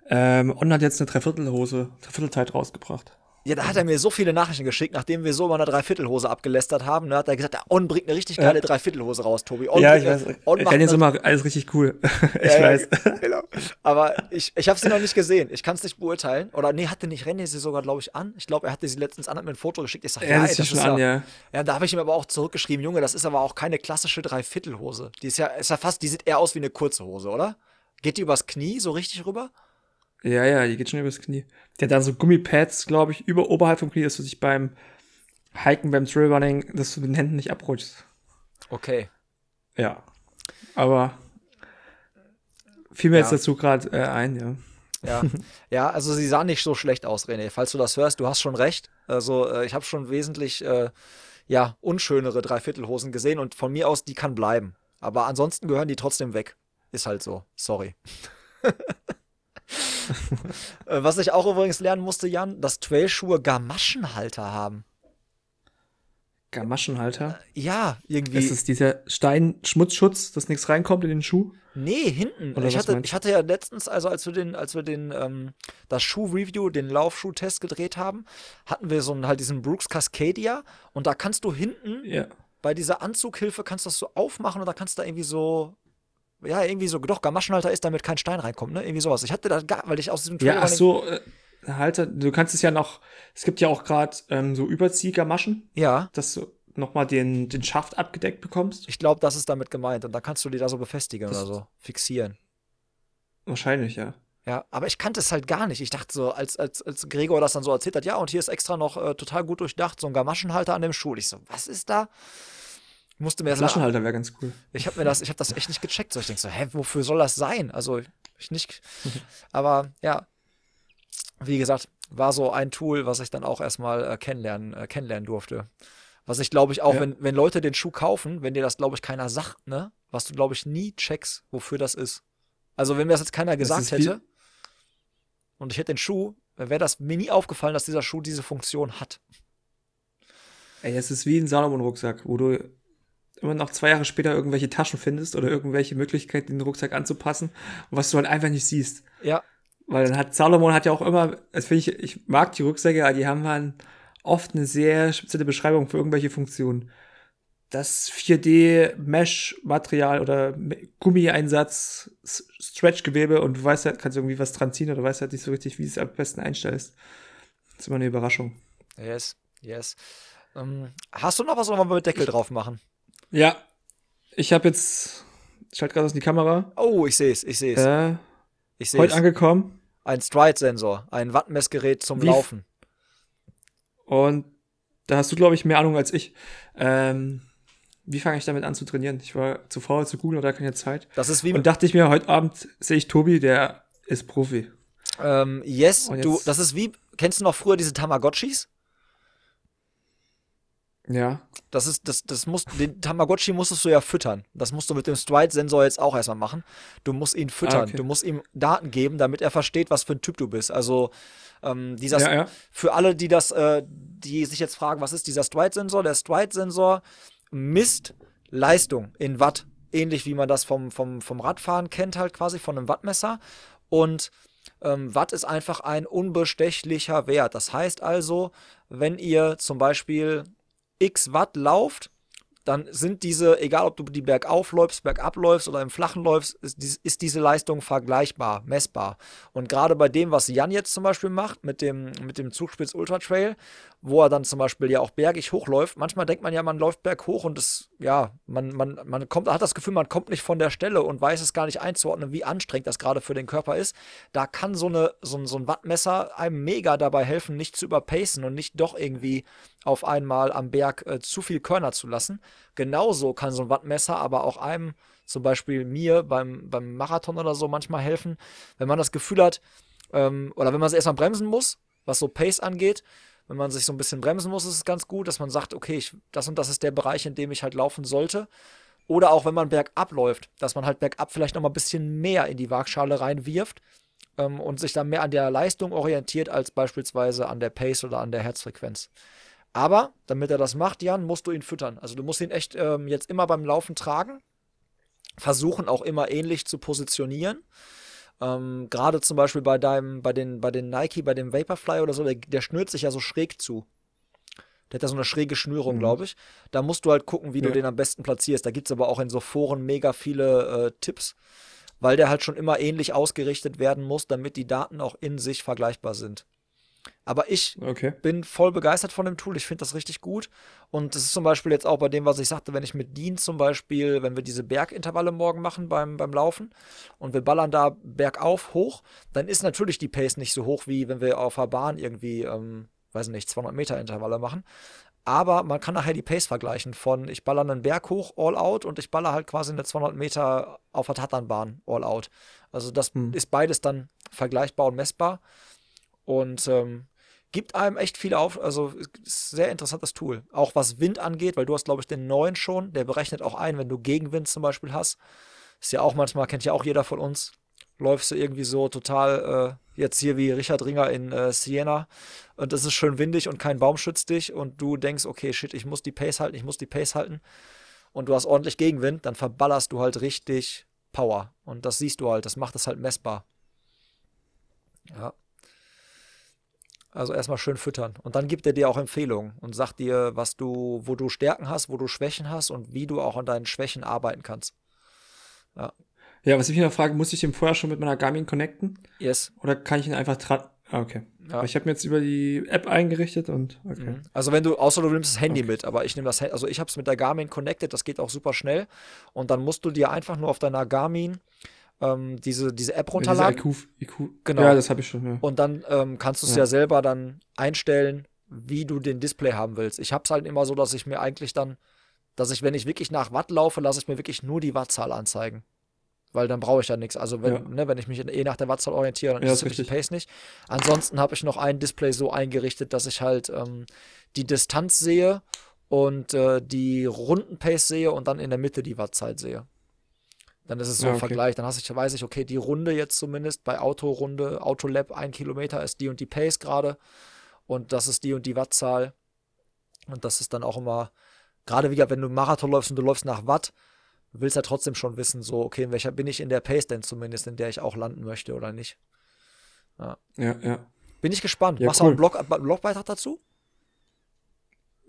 Ähm, On hat jetzt eine Dreiviertelhose, Dreiviertelzeit rausgebracht. Ja, da hat er mir so viele Nachrichten geschickt, nachdem wir so mal eine Dreiviertelhose abgelästert haben. Da hat er gesagt, der On bringt eine richtig geile ja. Dreiviertelhose raus, Tobi. On ja, ich weiß. On macht ist immer alles richtig cool. ich ja, weiß. genau. Aber ich, ich habe sie noch nicht gesehen. Ich kann es nicht beurteilen. Oder nee, hatte nicht René sie sogar, glaube ich, an. Ich glaube, er hatte sie letztens an, hat mir ein Foto geschickt. Ich sag, ja, ja das, das ist an, ja. Ja, da habe ich ihm aber auch zurückgeschrieben, Junge, das ist aber auch keine klassische Dreiviertelhose. Die ist ja, ist ja fast, die sieht eher aus wie eine kurze Hose, oder? Geht die übers Knie so richtig rüber? Ja, ja, die geht schon übers Knie. Der hat da so Gummipads, glaube ich, über oberhalb vom Knie, dass du dich beim Hiken, beim Trailrunning, dass du mit den Händen nicht abrutschst. Okay. Ja. Aber fiel mir ja. jetzt dazu gerade äh, ein, ja. Ja. ja, also sie sah nicht so schlecht aus, René. Falls du das hörst, du hast schon recht. Also äh, ich habe schon wesentlich äh, ja, unschönere Dreiviertelhosen gesehen und von mir aus, die kann bleiben. Aber ansonsten gehören die trotzdem weg. Ist halt so. Sorry. Äh, was ich auch übrigens lernen musste, Jan, dass Trailschuhe Gamaschenhalter haben. Gamaschenhalter? Äh, ja, irgendwie. Ist es dieser Steinschmutzschutz, dass nichts reinkommt in den Schuh? Nee, hinten. Oder ich, hatte, ich hatte ja letztens, also als wir den, als wir den, ähm, das Schuh-Review, den Laufschuh-Test gedreht haben, hatten wir so einen, halt diesen Brooks Cascadia und da kannst du hinten ja. bei dieser Anzughilfe kannst du das so aufmachen und da kannst du da irgendwie so ja, irgendwie so, doch, Gamaschenhalter ist, damit kein Stein reinkommt, ne? Irgendwie sowas. Ich hatte da gar, weil ich aus diesem Trailer Ja, ach so, äh, Halter, du kannst es ja noch, es gibt ja auch gerade ähm, so Überziehgamaschen. Ja. Dass du nochmal den, den Schaft abgedeckt bekommst. Ich glaube, das ist damit gemeint. Und dann kannst du die da so befestigen das, oder so, fixieren. Wahrscheinlich, ja. Ja, aber ich kannte es halt gar nicht. Ich dachte so, als, als, als Gregor das dann so erzählt hat, ja, und hier ist extra noch äh, total gut durchdacht, so ein Gamaschenhalter an dem Schuh. Ich so, was ist da? Ich musste mir das Flaschenhalter wäre ganz cool. Ich habe mir das, ich habe das echt nicht gecheckt. So, ich denke so, hä, wofür soll das sein? Also, ich nicht. aber ja, wie gesagt, war so ein Tool, was ich dann auch erstmal äh, kennenlernen, äh, kennenlernen durfte. Was ich glaube ich auch, ja. wenn, wenn Leute den Schuh kaufen, wenn dir das glaube ich keiner sagt, ne, was du glaube ich nie checkst, wofür das ist. Also wenn mir das jetzt keiner gesagt hätte und ich hätte den Schuh, wäre das mir nie aufgefallen, dass dieser Schuh diese Funktion hat. Ey, es ist wie ein Salomon-Rucksack, wo du immer noch zwei Jahre später irgendwelche Taschen findest oder irgendwelche Möglichkeiten, den Rucksack anzupassen, was du halt einfach nicht siehst. Ja. Weil dann hat Salomon hat ja auch immer, also finde ich, ich mag die Rucksäcke, die haben halt oft eine sehr spezielle Beschreibung für irgendwelche Funktionen. Das 4D-Mesh-Material oder Gummieinsatz, Stretchgewebe und du weißt halt, kannst irgendwie was dran ziehen oder du weißt halt nicht so richtig, wie du es am besten einstellst. Das ist immer eine Überraschung. Yes, yes. Ähm, hast du noch was, wo wir mit Deckel drauf machen? Ja. Ich habe jetzt, ich schalte gerade aus die Kamera. Oh, ich sehe es, ich sehe es. Äh, ich sehe Heute angekommen. Ein Stride-Sensor, ein Wattmessgerät zum Wie Laufen. Und da hast du, glaube ich, mehr Ahnung als ich. Ähm, wie fange ich damit an zu trainieren? Ich war zu faul zu googeln oder keine Zeit. Das ist wie Und dachte ich mir, heute Abend sehe ich Tobi, der ist Profi. Ähm, yes, du, das ist wie, kennst du noch früher diese Tamagotchis? Ja. Das ist, das, das muss, den Tamagotchi musstest du ja füttern. Das musst du mit dem Stride-Sensor jetzt auch erstmal machen. Du musst ihn füttern. Ah, okay. Du musst ihm Daten geben, damit er versteht, was für ein Typ du bist. Also, ähm, dieser, ja, ja. für alle, die das, äh, die sich jetzt fragen, was ist dieser Stride-Sensor? Der Stride-Sensor misst Leistung in Watt. Ähnlich wie man das vom, vom, vom Radfahren kennt, halt quasi von einem Wattmesser. Und ähm, Watt ist einfach ein unbestechlicher Wert. Das heißt also, wenn ihr zum Beispiel x Watt lauft, dann sind diese, egal ob du die bergauf läufst, bergab läufst oder im Flachen läufst, ist, ist, diese Leistung vergleichbar, messbar. Und gerade bei dem, was Jan jetzt zum Beispiel macht, mit dem, mit dem Zugspitz Ultra Trail, wo er dann zum Beispiel ja auch bergig hochläuft, manchmal denkt man ja, man läuft berghoch und das, ja, man, man, man kommt, hat das Gefühl, man kommt nicht von der Stelle und weiß es gar nicht einzuordnen, wie anstrengend das gerade für den Körper ist. Da kann so, eine, so, so ein Wattmesser einem mega dabei helfen, nicht zu überpacen und nicht doch irgendwie auf einmal am Berg äh, zu viel Körner zu lassen. Genauso kann so ein Wattmesser aber auch einem, zum Beispiel mir beim, beim Marathon oder so, manchmal helfen, wenn man das Gefühl hat, ähm, oder wenn man es erstmal bremsen muss, was so Pace angeht, wenn man sich so ein bisschen bremsen muss, ist es ganz gut, dass man sagt, okay, ich, das und das ist der Bereich, in dem ich halt laufen sollte. Oder auch wenn man bergab läuft, dass man halt bergab vielleicht noch mal ein bisschen mehr in die Waagschale reinwirft ähm, und sich dann mehr an der Leistung orientiert als beispielsweise an der Pace oder an der Herzfrequenz. Aber damit er das macht, Jan, musst du ihn füttern. Also du musst ihn echt ähm, jetzt immer beim Laufen tragen. Versuchen auch immer ähnlich zu positionieren. Ähm, Gerade zum Beispiel bei deinem, bei den, bei den Nike, bei dem Vaporfly oder so, der, der schnürt sich ja so schräg zu. Der hat ja so eine schräge Schnürung, mhm. glaube ich. Da musst du halt gucken, wie ja. du den am besten platzierst. Da gibt es aber auch in so Foren mega viele äh, Tipps, weil der halt schon immer ähnlich ausgerichtet werden muss, damit die Daten auch in sich vergleichbar sind. Aber ich okay. bin voll begeistert von dem Tool. Ich finde das richtig gut. Und das ist zum Beispiel jetzt auch bei dem, was ich sagte, wenn ich mit Dean zum Beispiel, wenn wir diese Bergintervalle morgen machen beim, beim Laufen und wir ballern da bergauf hoch, dann ist natürlich die Pace nicht so hoch, wie wenn wir auf der Bahn irgendwie, ähm, weiß nicht, 200 Meter Intervalle machen. Aber man kann nachher die Pace vergleichen von ich baller einen Berg hoch, all out und ich baller halt quasi eine 200 Meter auf der Tatanbahn, all out. Also das hm. ist beides dann vergleichbar und messbar. Und ähm, gibt einem echt viele auf, also ist sehr interessantes Tool. Auch was Wind angeht, weil du hast, glaube ich, den neuen schon, der berechnet auch ein, wenn du Gegenwind zum Beispiel hast. Ist ja auch manchmal, kennt ja auch jeder von uns, läufst du irgendwie so total, äh, jetzt hier wie Richard Ringer in äh, Siena und es ist schön windig und kein Baum schützt dich und du denkst, okay, shit, ich muss die Pace halten, ich muss die Pace halten und du hast ordentlich Gegenwind, dann verballerst du halt richtig Power und das siehst du halt, das macht es halt messbar. Ja. Also erstmal schön füttern. Und dann gibt er dir auch Empfehlungen und sagt dir, was du, wo du Stärken hast, wo du Schwächen hast und wie du auch an deinen Schwächen arbeiten kannst. Ja. Ja, was ich mich noch frage, muss ich den vorher schon mit meiner Garmin connecten? Yes. Oder kann ich ihn einfach dran. Ah, okay. Ja. ich habe mir jetzt über die App eingerichtet und okay. Mhm. Also wenn du, außer du nimmst das Handy okay. mit, aber ich nehme das Handy, also ich habe es mit der Garmin connected, das geht auch super schnell. Und dann musst du dir einfach nur auf deiner Garmin ähm, diese, diese App Diese runterladen. IQ, IQ. Genau. Ja, das habe ich schon. Ja. Und dann ähm, kannst du es Ja. ja. selber dann einstellen, wie du den Display haben willst. Ich habe es halt immer so, dass ich mir eigentlich dann, dass ich, wenn ich wirklich nach Watt laufe, lasse ich mir wirklich nur die Wattzahl anzeigen. Weil dann brauche ich ja nichts. Also wenn, Ja. ne, wenn ich mich eh nach der Wattzahl orientiere, dann Ja, ist richtig. Pace nicht. Ansonsten habe ich noch ein Display so eingerichtet, dass ich halt ähm, die Distanz sehe und äh, die Runden-Pace sehe und dann in der Mitte die Wattzeit sehe. Dann ist es so Ja, ein okay. Vergleich. Dann hast ich, weiß ich, okay, die Runde jetzt zumindest bei Autorunde, Autolab, ein Kilometer ist die und die Pace gerade. Und das ist die und die Wattzahl. Und das ist dann auch immer, gerade wieder, wenn du Marathon läufst und du läufst nach Watt, du willst ja trotzdem schon wissen, so, okay, in welcher bin ich in der Pace denn zumindest, in der ich auch landen möchte oder nicht. Ja, ja. Bin ich gespannt. Ja, Machst du auch cool. einen Blog, Blogbeitrag dazu?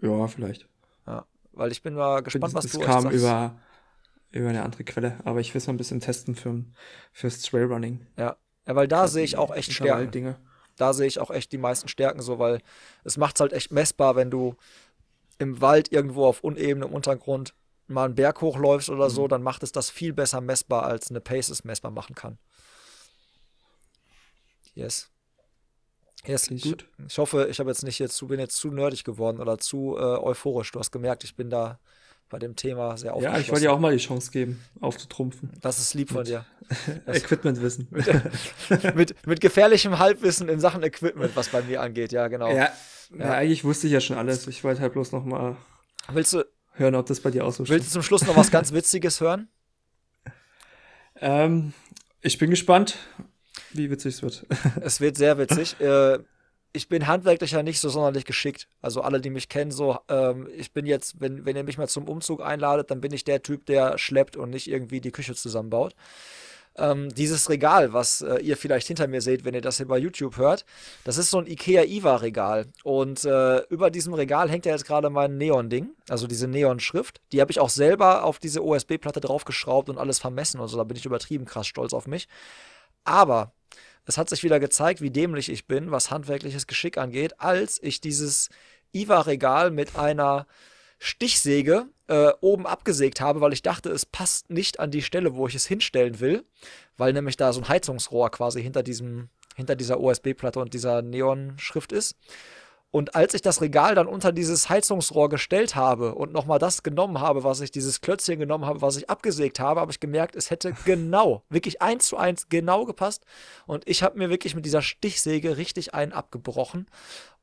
Ja, vielleicht. Weil ich bin mal gespannt, was das du euch kam sagst. über, über eine andere Quelle, aber ich will es mal ein bisschen testen für, fürs Trailrunning. Ja. ja, weil da sehe ich auch echt Stärken. Dinge. da sehe ich auch echt die meisten Stärken so, weil es macht es halt echt messbar, wenn du im Wald irgendwo auf unebenem Untergrund mal einen Berg hochläufst oder Mhm. so, dann macht es das viel besser messbar, als eine Pace es messbar machen kann. Yes. Yes, ich, gut. ich hoffe, ich habe jetzt nicht jetzt zu, bin jetzt zu nerdig geworden oder zu äh, euphorisch. Du hast gemerkt, ich bin da bei dem Thema sehr Ja, aufgeschlossen. ich wollte dir auch mal die Chance geben, aufzutrumpfen. Das ist lieb von Mit- dir. Equipmentwissen. mit, mit gefährlichem Halbwissen in Sachen Equipment, was bei mir angeht, ja, genau. ja, ja, eigentlich wusste ich ja schon alles. Ich wollte halt bloß noch mal Willst du, hören, ob das bei dir auch so Willst du zum Schluss noch was ganz Witziges hören? Ähm, ich bin gespannt, wie witzig es wird. Es wird sehr witzig. Äh, ich bin handwerklich ja nicht so sonderlich geschickt. Also alle, die mich kennen, so, ähm, ich bin jetzt, wenn, wenn ihr mich mal zum Umzug einladet, dann bin ich der Typ, der schleppt und nicht irgendwie die Küche zusammenbaut. Ähm, dieses Regal, was äh, ihr vielleicht hinter mir seht, wenn ihr das hier bei YouTube hört, das ist so ein IKEA IWA-Regal. Und äh, über diesem Regal hängt ja jetzt gerade mein Neon-Ding, also diese Neon-Schrift. Die habe ich auch selber auf diese OSB-Platte draufgeschraubt und alles vermessen und so. Da bin ich übertrieben krass stolz auf mich. Aber es hat sich wieder gezeigt, wie dämlich ich bin, was handwerkliches Geschick angeht, als ich dieses IWA-Regal mit einer Stichsäge äh, oben abgesägt habe, weil ich dachte, es passt nicht an die Stelle, wo ich es hinstellen will, weil nämlich da so ein Heizungsrohr quasi hinter diesem, hinter dieser OSB-Platte und dieser Neon-Schrift ist. Und als ich das Regal dann unter dieses Heizungsrohr gestellt habe und nochmal das genommen habe, was ich, dieses Klötzchen genommen habe, was ich abgesägt habe, habe ich gemerkt, es hätte genau, wirklich eins zu eins genau gepasst. Und ich habe mir wirklich mit dieser Stichsäge richtig einen abgebrochen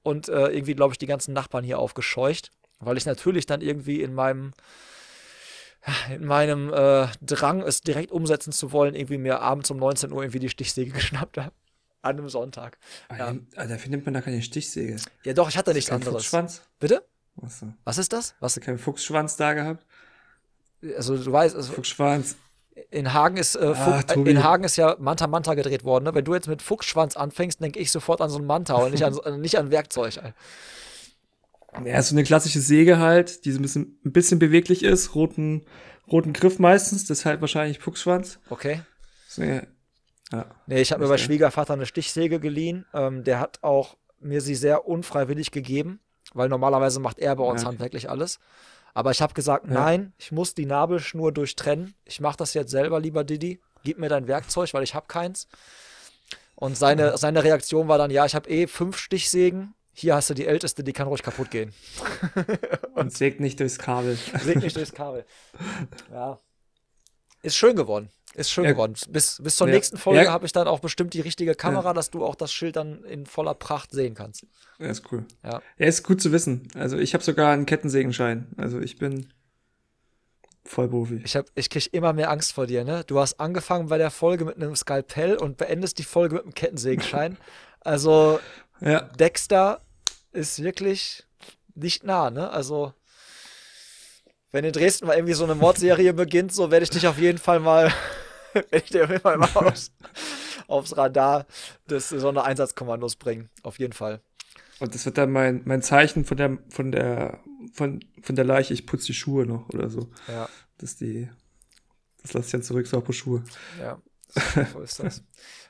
und äh, irgendwie, glaube ich, die ganzen Nachbarn hier aufgescheucht, weil ich natürlich dann irgendwie in meinem in meinem äh, Drang, es direkt umsetzen zu wollen, irgendwie mir abends um 19 Uhr irgendwie die Stichsäge geschnappt habe. An einem Sonntag. Ah, Dafür nimmt man da keine Stichsäge. Ja, doch, ich hatte nichts anderes. Fuchsschwanz? Bitte? Achso. Was ist das? Was? Hast du keinen Fuchsschwanz da gehabt? Also du weißt, also Fuchsschwanz. in Hagen ist äh, Ah, Fuch, Tobi. in Hagen ist ja Manta Manta gedreht worden. Ne? Wenn du jetzt mit Fuchsschwanz anfängst, denke ich sofort an so einen Manta und nicht an, so- nicht an Werkzeug. ey. Ja, ist so eine klassische Säge halt, die so ein bisschen, ein bisschen beweglich ist, roten, roten Griff meistens, deshalb wahrscheinlich Fuchsschwanz. Okay. So, ja. Ja. Nee, ich habe mir bei Okay. Schwiegervater eine Stichsäge geliehen. Ähm, der hat auch mir sie sehr unfreiwillig gegeben, weil normalerweise macht er bei uns Ja. handwerklich alles. Aber ich habe gesagt, Ja. nein, ich muss die Nabelschnur durchtrennen. Ich mache das jetzt selber, lieber Didi. Gib mir dein Werkzeug, weil ich habe keins. Und seine, seine Reaktion war dann, ja, ich habe eh fünf Stichsägen. Hier hast du die älteste, die kann ruhig kaputt gehen. Und sägt nicht durchs Kabel. Sägt nicht durchs Kabel. Ja. Ist schön geworden. Ist schön Ja. geworden. Bis, bis zur Ja. nächsten Folge Ja. habe ich dann auch bestimmt die richtige Kamera, dass du auch das Schild dann in voller Pracht sehen kannst. Ja, ist cool. Ja. Ja, ist gut zu wissen. Also ich habe sogar einen Kettensägenschein. Also ich bin Vollprofi. Ich, hab, ich krieg immer mehr Angst vor dir, ne? Du hast angefangen bei der Folge mit einem Skalpell und beendest die Folge mit einem Kettensägenschein. Also Ja, Dexter ist wirklich nicht nah, ne? Also wenn in Dresden mal irgendwie so eine Mordserie beginnt, so werde ich dich auf jeden Fall mal, werde ich dir auf jeden Fall mal aufs, aufs Radar des Sondereinsatzkommandos bringen. Auf jeden Fall. und das wird dann mein, mein Zeichen von der, von der, von, von der Leiche, ich putze die Schuhe noch oder so. Ja, Das die, das lasse ich dann zurück, saubere Schuhe. ja. So ist das.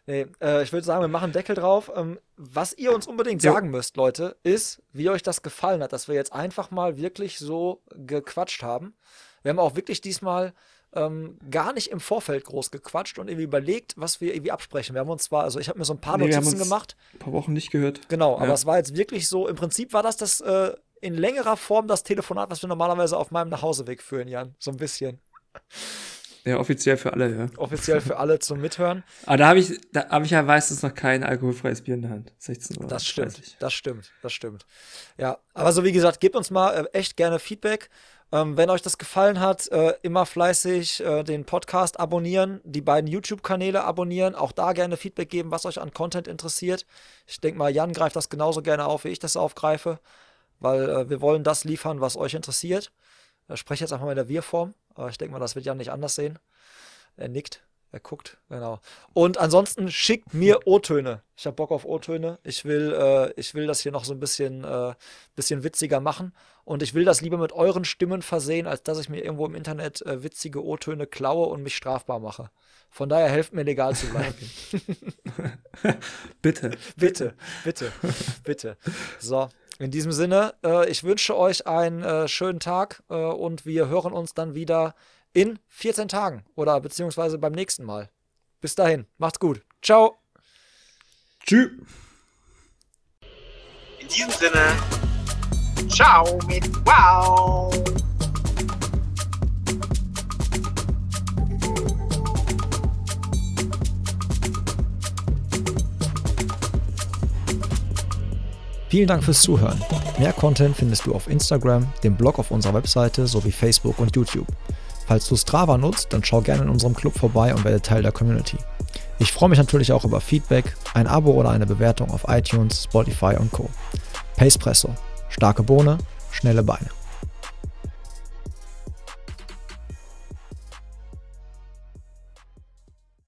Nee, äh, ich würde sagen, wir machen einen Deckel drauf. Ähm, was ihr uns unbedingt sagen müsst, Leute, ist, wie euch das gefallen hat, dass wir jetzt einfach mal wirklich so gequatscht haben. Wir haben auch wirklich diesmal ähm, gar nicht im Vorfeld groß gequatscht und irgendwie überlegt, was wir irgendwie absprechen. Wir haben uns zwar, also ich habe mir so ein paar Nee, wir haben Notizen uns gemacht. Ein paar Wochen nicht gehört. Genau, aber Ja. es war jetzt wirklich so, im Prinzip war das das äh, in längerer Form das Telefonat, was wir normalerweise auf meinem Nachhauseweg führen, Jan. So ein bisschen. Ja, offiziell für alle, ja. Offiziell für alle zum Mithören. Aber da habe ich, da habe ich ja meistens noch kein alkoholfreies Bier in der Hand. 16 Uhr. Das stimmt, 30. das stimmt, das stimmt. Ja, aber so wie gesagt, gebt uns mal äh, echt gerne Feedback. Ähm, wenn euch das gefallen hat, äh, immer fleißig äh, den Podcast abonnieren, die beiden YouTube-Kanäle abonnieren, auch da gerne Feedback geben, was euch an Content interessiert. Ich denke mal, Jan greift das genauso gerne auf, wie ich das aufgreife, weil äh, wir wollen das liefern, was euch interessiert. Ich spreche jetzt einfach mal in der Wir-Form, aber ich denke mal, das wird Jan nicht anders sehen. Er nickt. Er guckt, genau. Und ansonsten schickt mir O-Töne. Ich habe Bock auf O-Töne. Ich will, äh, ich will das hier noch so ein bisschen, äh, bisschen witziger machen. Und ich will das lieber mit euren Stimmen versehen, als dass ich mir irgendwo im Internet äh, witzige O-Töne klaue und mich strafbar mache. Von daher helft mir legal zu bleiben. Bitte. bitte, bitte, bitte. So, in diesem Sinne, äh, ich wünsche euch einen äh, schönen Tag äh, und wir hören uns dann wieder in 14 Tagen oder beziehungsweise beim nächsten Mal. Bis dahin, macht's gut. Ciao. Tschüss. In diesem Sinne, ciao mit wow. Vielen Dank fürs Zuhören. Mehr Content findest du auf Instagram, dem Blog auf unserer Webseite sowie Facebook und YouTube. Falls du Strava nutzt, dann schau gerne in unserem Club vorbei und werde Teil der Community. Ich freue mich natürlich auch über Feedback, ein Abo oder eine Bewertung auf iTunes, Spotify und Co. Pacepresso. Starke Bohne, schnelle Beine.